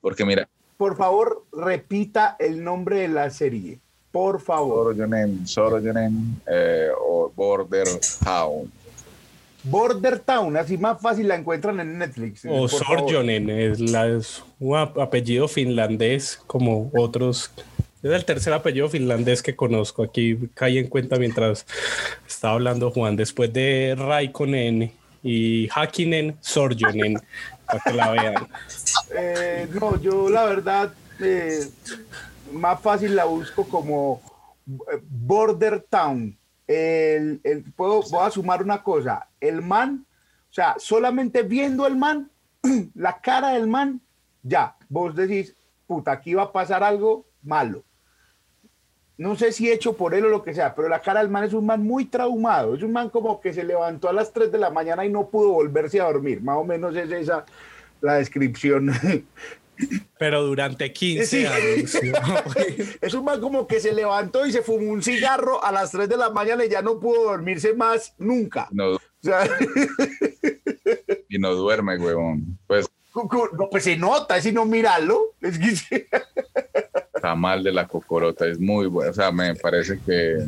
porque mira, Por favor, repita el nombre de la serie. Por favor. Soroyonen, Soroyonen eh, o Border Town. Border Town, así más fácil la encuentran en Netflix. O. Sorjonen, es, la- es un ap- apellido finlandés como otros. Es el tercer apellido finlandés que conozco. Aquí caí en cuenta mientras estaba hablando Juan. Después de Raikkonen y Hakinen, Sorjonen, para que la vean. Eh, no, yo la verdad, eh, más fácil la busco como eh, Border Town. El, el- puedo, voy a sumar una cosa. El man, o sea, solamente viendo el man, la cara del man, ya, vos decís, puta, aquí va a pasar algo malo. No sé si hecho por él o lo que sea, pero la cara del man es un man muy traumado. Es un man como que se levantó a las 3 de la mañana y no pudo volverse a dormir. Más o menos es esa la descripción. Pero durante 15 Sí. años. Es un man como que se levantó y se fumó un cigarro a las 3 de la mañana y ya no pudo dormirse más nunca. No, sea, y no duerme, huevón. Pues no, pues se nota, si no mirarlo. Es que se- tamal de la cocorota es muy bueno. O sea, me parece que,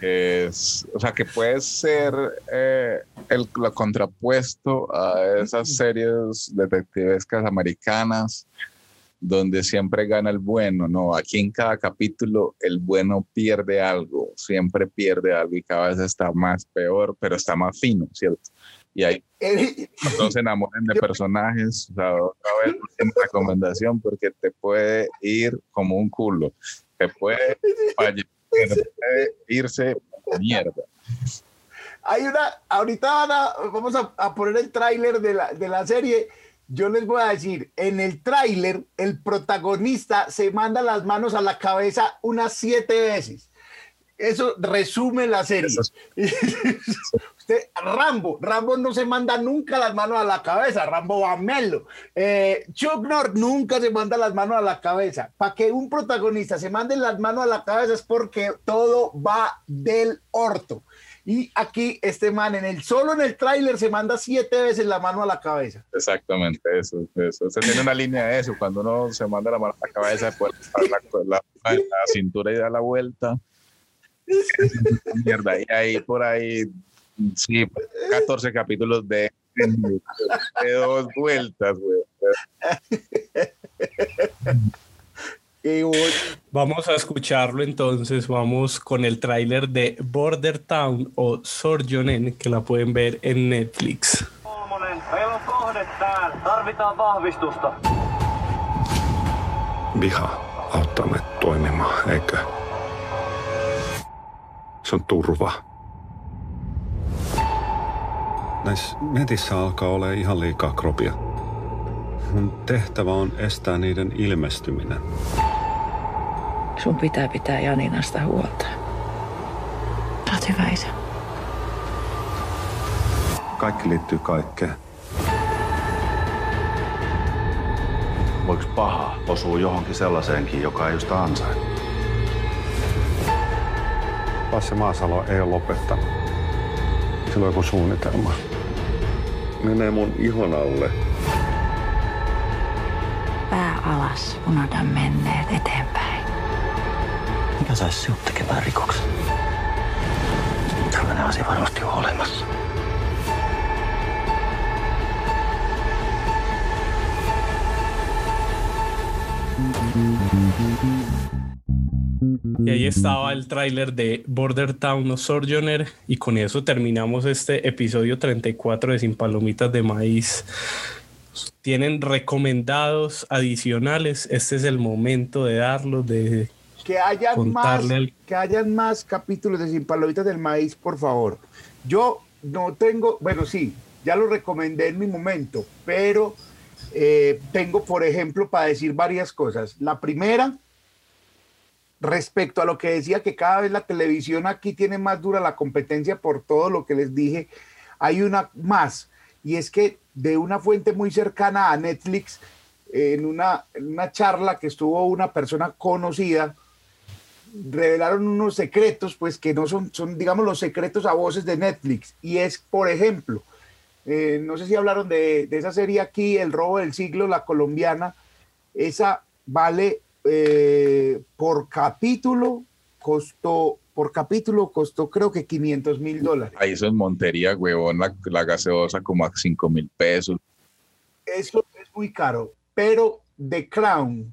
que es, o sea, que puede ser eh, el lo contrapuesto a esas series detectivescas americanas donde siempre gana el bueno, no, aquí en cada capítulo el bueno pierde algo, siempre pierde algo y cada vez está más peor, pero está más fino, ¿cierto? Y ahí no se enamoren de personajes, o sea, otra vez una recomendación porque te puede ir como un culo, te puede, fallecer, puede irse mierda. Hay una, ahorita van a- vamos a, a poner el tráiler de la, de la serie. Yo les voy a decir, en el tráiler el protagonista se manda las manos a la cabeza unas siete veces. Eso resume la serie. Usted, Rambo, Rambo no se manda nunca las manos a la cabeza, Rambo va a melo. Eh, Chuck Norris nunca se manda las manos a la cabeza. Para que un protagonista se mande las manos a la cabeza es porque todo va del orto. Y aquí este man en el solo en el tráiler se manda siete veces la mano a la cabeza. Exactamente, eso, eso. Se tiene una línea de eso, cuando uno se manda la mano a la cabeza, después la, la, la- la cintura y da la vuelta. Mierda, y ahí por ahí, sí, 14 capítulos de, de dos vueltas, güey. Vamos a escucharlo entonces, vamos con el tráiler de Border Town o Sorjonen, que la pueden ver en Netflix. Viha auttaa meitä toimimaan, eikö? Se on turva. Näissä netissä alkaa olla ihan liikaa kropia. Mun tehtävä on estää niiden ilmestyminen. Sun pitää pitää Janinasta huolta. Oot hyvä isä. Kaikki liittyy kaikkeen. Voiko paha osua johonkin sellaiseenkin, joka ei sitä ansaitse? Lasse Maasalo ei ole lopettanut. Sillä on joku suunnitelma. Menee mun ihon alle. Pää alas, unohda menneet eteenpäin. Mikä saisi sinut tekemään rikoksen? Tällainen asia varmasti on olemassa. Y ahí estaba el tráiler de Border Town o Sojourner y con eso terminamos este episodio 34 de Sin Palomitas de Maíz. Tienen recomendados adicionales, este es el momento de darlos, de Que hayan más, que hayan más capítulos de Sin Palomitas del Maíz, por favor. Yo no tengo, bueno, sí, ya lo recomendé en mi momento, pero eh, tengo, por ejemplo, para decir varias cosas. La primera, respecto a lo que decía que cada vez la televisión aquí tiene más dura la competencia por todo lo que les dije, hay una más, y es que de una fuente muy cercana a Netflix, en una, en una charla que estuvo una persona conocida, revelaron unos secretos, pues que no son, son, digamos, los secretos a voces de Netflix. Y es, por ejemplo, eh, no sé si hablaron de, de esa serie aquí, El robo del siglo, la colombiana, esa vale eh, por capítulo, costó, por capítulo costó creo que 500 mil dólares. Ahí eso en Montería, huevón, la, la gaseosa como a 5 mil pesos. Eso es muy caro, pero The Crown,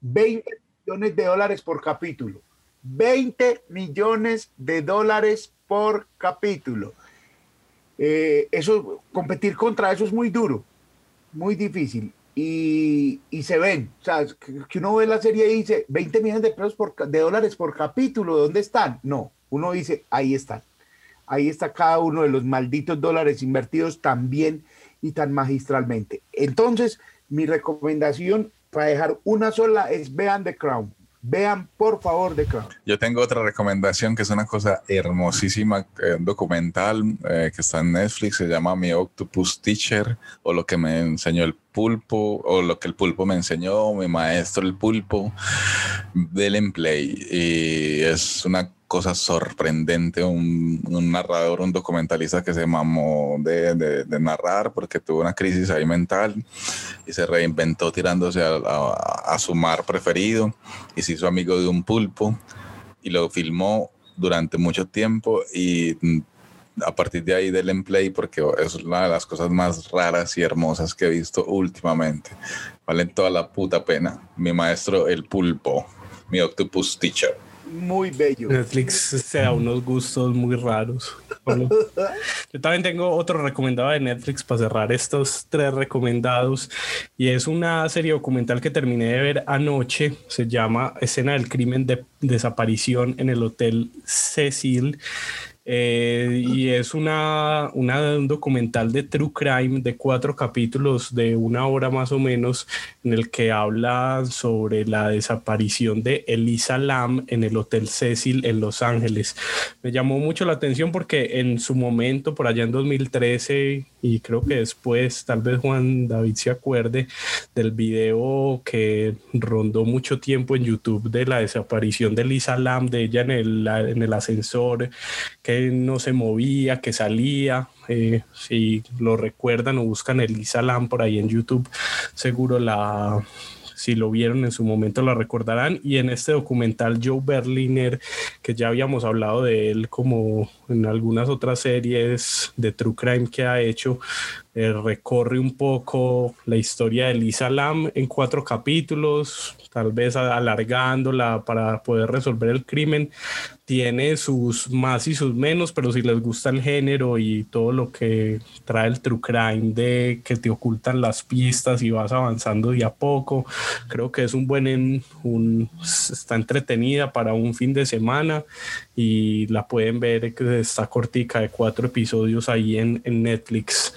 20 millones de dólares por capítulo. 20 millones de dólares por capítulo. Eh, eso, competir contra eso es muy duro, muy difícil. Y, y se ven, o sea, que, uno ve la serie y dice 20 millones de, pesos por, de dólares por capítulo, ¿dónde están? No, uno dice, ahí están. Ahí está cada uno de los malditos dólares invertidos tan bien y tan magistralmente. Entonces, mi recomendación para dejar una sola es vean The Crown. Vean, por favor, The Crown. Yo tengo otra recomendación que es una cosa hermosísima, eh, un documental eh, que está en Netflix, se llama Mi Octopus Teacher, o lo que me enseñó el pulpo, o lo que el pulpo me enseñó, mi maestro el pulpo, del Play. Y es una cosa sorprendente, un, un narrador, un documentalista que se mamó de, de- de narrar porque tuvo una crisis ahí mental y se reinventó tirándose a, a- a su mar preferido y se hizo amigo de un pulpo y lo filmó durante mucho tiempo y mm, a partir de ahí del en play porque es una de las cosas más raras y hermosas que he visto últimamente. Valen toda la puta pena. Mi maestro el pulpo, mi octopus teacher. Muy bello. Netflix se da unos gustos muy raros. Yo también tengo otro recomendado de Netflix para cerrar estos tres recomendados y es una serie documental que terminé de ver anoche. Se llama Escena del crimen de desaparición en el Hotel Cecil. Eh, y es una, un documental de True Crime de cuatro capítulos de una hora más o menos en el que habla sobre la desaparición de Elisa Lam en el Hotel Cecil en Los Ángeles. Me llamó mucho la atención porque en su momento, por allá en 2013, y creo que después, tal vez Juan David se acuerde del video que rondó mucho tiempo en YouTube de la desaparición de Elisa Lam, de ella en el, en el ascensor, que no se movía, que salía. Eh, si lo recuerdan o buscan Elisa Lam por ahí en YouTube, seguro la, si lo vieron en su momento la recordarán. Y en este documental Joe Berliner, que ya habíamos hablado de él como en algunas otras series de True Crime que ha hecho, eh, recorre un poco la historia de Lisa Lam en cuatro capítulos, tal vez alargándola para poder resolver el crimen. Tiene sus más y sus menos, pero si les gusta el género y todo lo que trae el true crime de que te ocultan las pistas y vas avanzando de a poco, creo que es un buen, en- un, está entretenida para un fin de semana y la pueden ver que está cortica de cuatro episodios ahí en, en Netflix.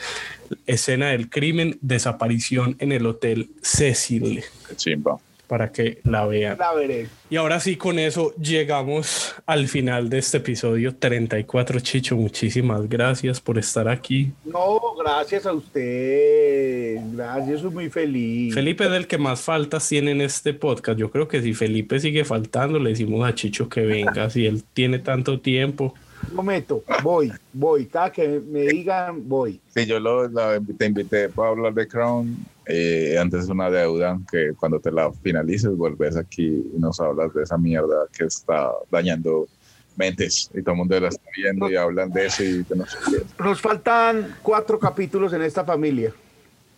Escena del crimen, desaparición en el hotel Cecil. Chimba. Para que la vean. La veré. Y ahora sí, con eso llegamos al final de este episodio 34. Chicho, muchísimas gracias por estar aquí. No, gracias a usted. Gracias, soy muy feliz. Felipe es el que más faltas tiene en este podcast. Yo creo que si Felipe sigue faltando, le decimos a Chicho que venga. Si él tiene tanto tiempo. Un momento, voy, voy. Cada que me digan, voy. Sí, yo lo, la- te invité para hablar de Crown. Eh, antes es una deuda que cuando te la finalices vuelves aquí y nos hablas de esa mierda que está dañando mentes y todo el mundo la está viendo y hablan de eso y que no sé qué. Nos faltan cuatro capítulos en esta familia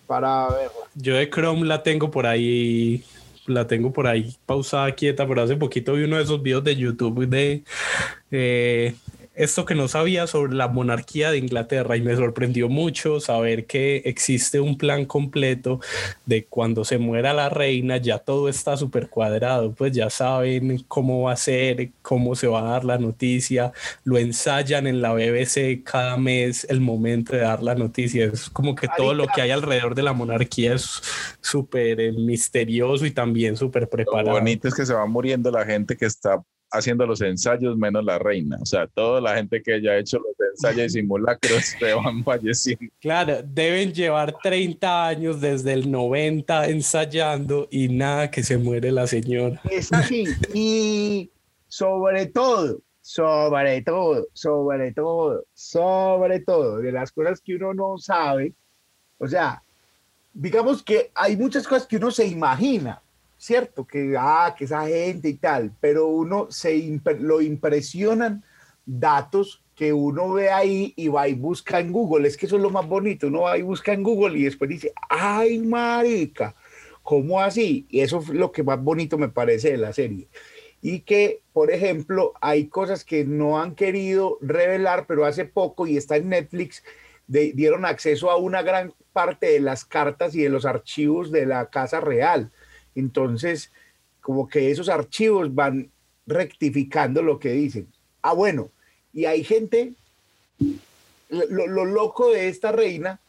para verla. Yo de Chrome la tengo por ahí. La tengo por ahí pausada, quieta, pero hace poquito vi uno de esos videos de YouTube de eh, esto que no sabía sobre la monarquía de Inglaterra y me sorprendió mucho saber que existe un plan completo de cuando se muera la reina, ya todo está súper cuadrado, pues ya saben cómo va a ser, cómo se va a dar la noticia, lo ensayan en la BBC cada mes el momento de dar la noticia, es como que todo lo que hay alrededor de la monarquía es súper eh, misterioso y también súper Lo preparado. bonito es que se va muriendo la gente que está haciendo los ensayos menos la reina. O sea, toda la gente que ya ha hecho los ensayos y simulacros se van falleciendo. Claro, deben llevar 30 años desde el 90 ensayando y nada que se muere la señora. Es así. Y sobre todo, sobre todo, sobre todo, sobre todo, de las cosas que uno no sabe, o sea, digamos que hay muchas cosas que uno se imagina, ¿cierto? Que, ah, que esa gente y tal, pero uno se lo impresionan datos que uno ve ahí y va y busca en Google. Es que eso es lo más bonito. Uno va y busca en Google y después dice, ay, marica, ¿cómo así? Y eso es lo que más bonito me parece de la serie. Y que, por ejemplo, hay cosas que no han querido revelar, pero hace poco, y está en Netflix, de- dieron acceso a una gran parte de las cartas y de los archivos de la Casa Real. Entonces, como que esos archivos van rectificando lo que dicen. Ah, bueno, y hay gente, lo, lo loco de esta reina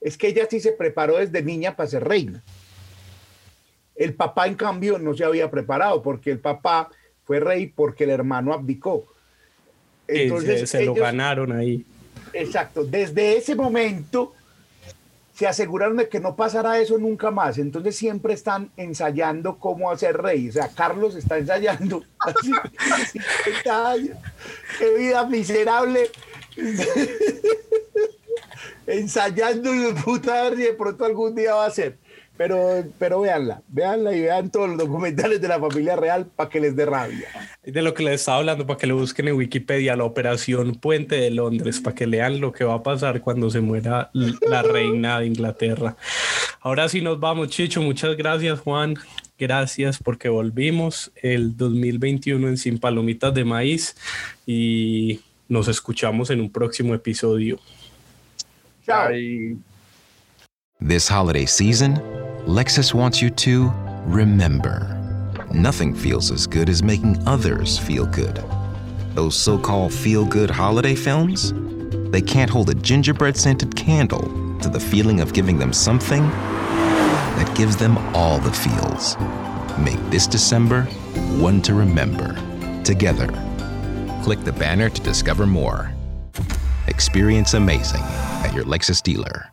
es que ella sí se preparó desde niña para ser reina. El papá, en cambio, no se había preparado porque el papá fue rey porque el hermano abdicó. Eh, se, se lo ganaron ahí. Exacto. Desde ese momento, se aseguraron de que no pasara eso nunca más. Entonces siempre están ensayando cómo hacer rey. O sea, Carlos está ensayando. Así, 50 años. Qué vida miserable. ensayando y puta y de pronto algún día va a ser. Pero, pero véanla, véanla y vean todos los documentales de la familia real para que les dé rabia. De lo que les estaba hablando, para que lo busquen en Wikipedia, la operación Puente de Londres, para que lean lo que va a pasar cuando se muera la reina de Inglaterra. Ahora sí nos vamos, Chicho. Muchas gracias, Juan. Gracias porque volvimos el 2021 en Sin Palomitas de Maíz y nos escuchamos en un próximo episodio. Chao. This holiday season, Lexus wants you to remember. Nothing feels as good as making others feel good. Those so called feel good holiday films? They can't hold a gingerbread scented candle to the feeling of giving them something that gives them all the feels. Make this December one to remember. Together. Click the banner to discover more. Experience amazing at your Lexus dealer.